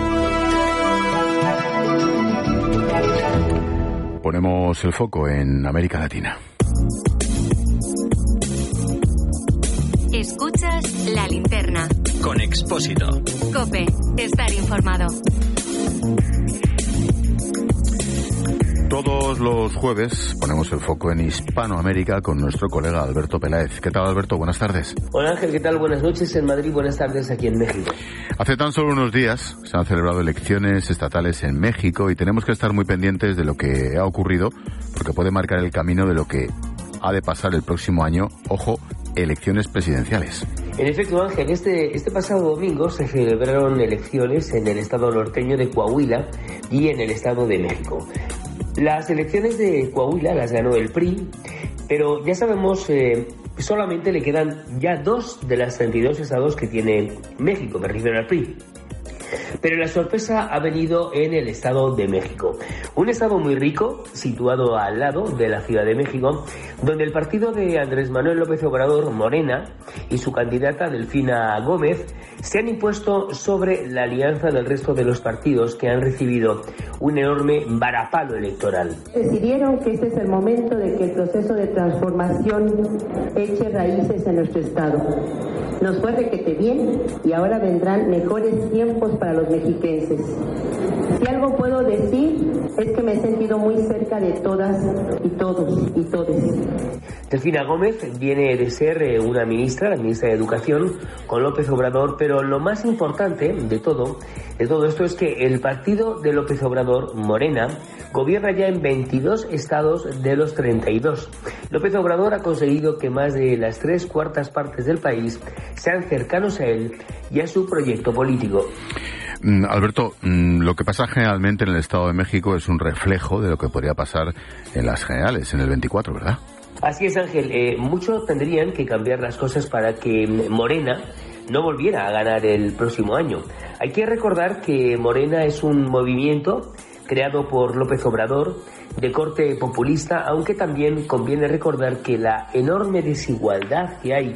Ponemos el foco en América Latina. Escuchas la linterna. Con Expósito. Cope, estar informado. Todos los jueves ponemos el foco en Hispanoamérica con nuestro colega Alberto Peláez. ¿Qué tal, Alberto? Buenas tardes. Hola Ángel, ¿qué tal? Buenas noches en Madrid, buenas tardes aquí en México. Hace tan solo unos días se han celebrado elecciones estatales en México y tenemos que estar muy pendientes de lo que ha ocurrido porque puede marcar el camino de lo que ha de pasar el próximo año. Ojo, elecciones presidenciales. En efecto, Ángel, este, este pasado domingo se celebraron elecciones en el estado norteño de Coahuila y en el estado de México. Las elecciones de Coahuila las ganó el PRI, pero ya sabemos, eh, solamente le quedan ya dos de las 32 estados que tiene México, me refiero al PRI. Pero la sorpresa ha venido en el Estado de México, un estado muy rico, situado al lado de la Ciudad de México, donde el partido de Andrés Manuel López Obrador, Morena, y su candidata Delfina Gómez se han impuesto sobre la alianza del resto de los partidos que han recibido un enorme varapalo electoral. Decidieron que este es el momento de que el proceso de transformación eche raíces en nuestro Estado. Nos fue requete bien y ahora vendrán mejores tiempos para los mexiquenses. Si algo puedo decir es que me he sentido muy cerca de todas y todos y todes. Delfina Gómez viene de ser eh, una ministra, la ministra de Educación, con López Obrador, pero lo más importante de todo, de todo esto es que el partido de López Obrador, Morena, gobierna ya en 22 estados de los 32. López Obrador ha conseguido que más de las tres cuartas partes del país sean cercanos a él y a su proyecto político. Mm, Alberto, mm, lo que pasa generalmente en el Estado de México es un reflejo de lo que podría pasar en las generales, en el 24, ¿verdad? Así es, Ángel. Eh, mucho tendrían que cambiar las cosas para que Morena no volviera a ganar el próximo año. Hay que recordar que Morena es un movimiento creado por López Obrador de corte populista, aunque también conviene recordar que la enorme desigualdad que hay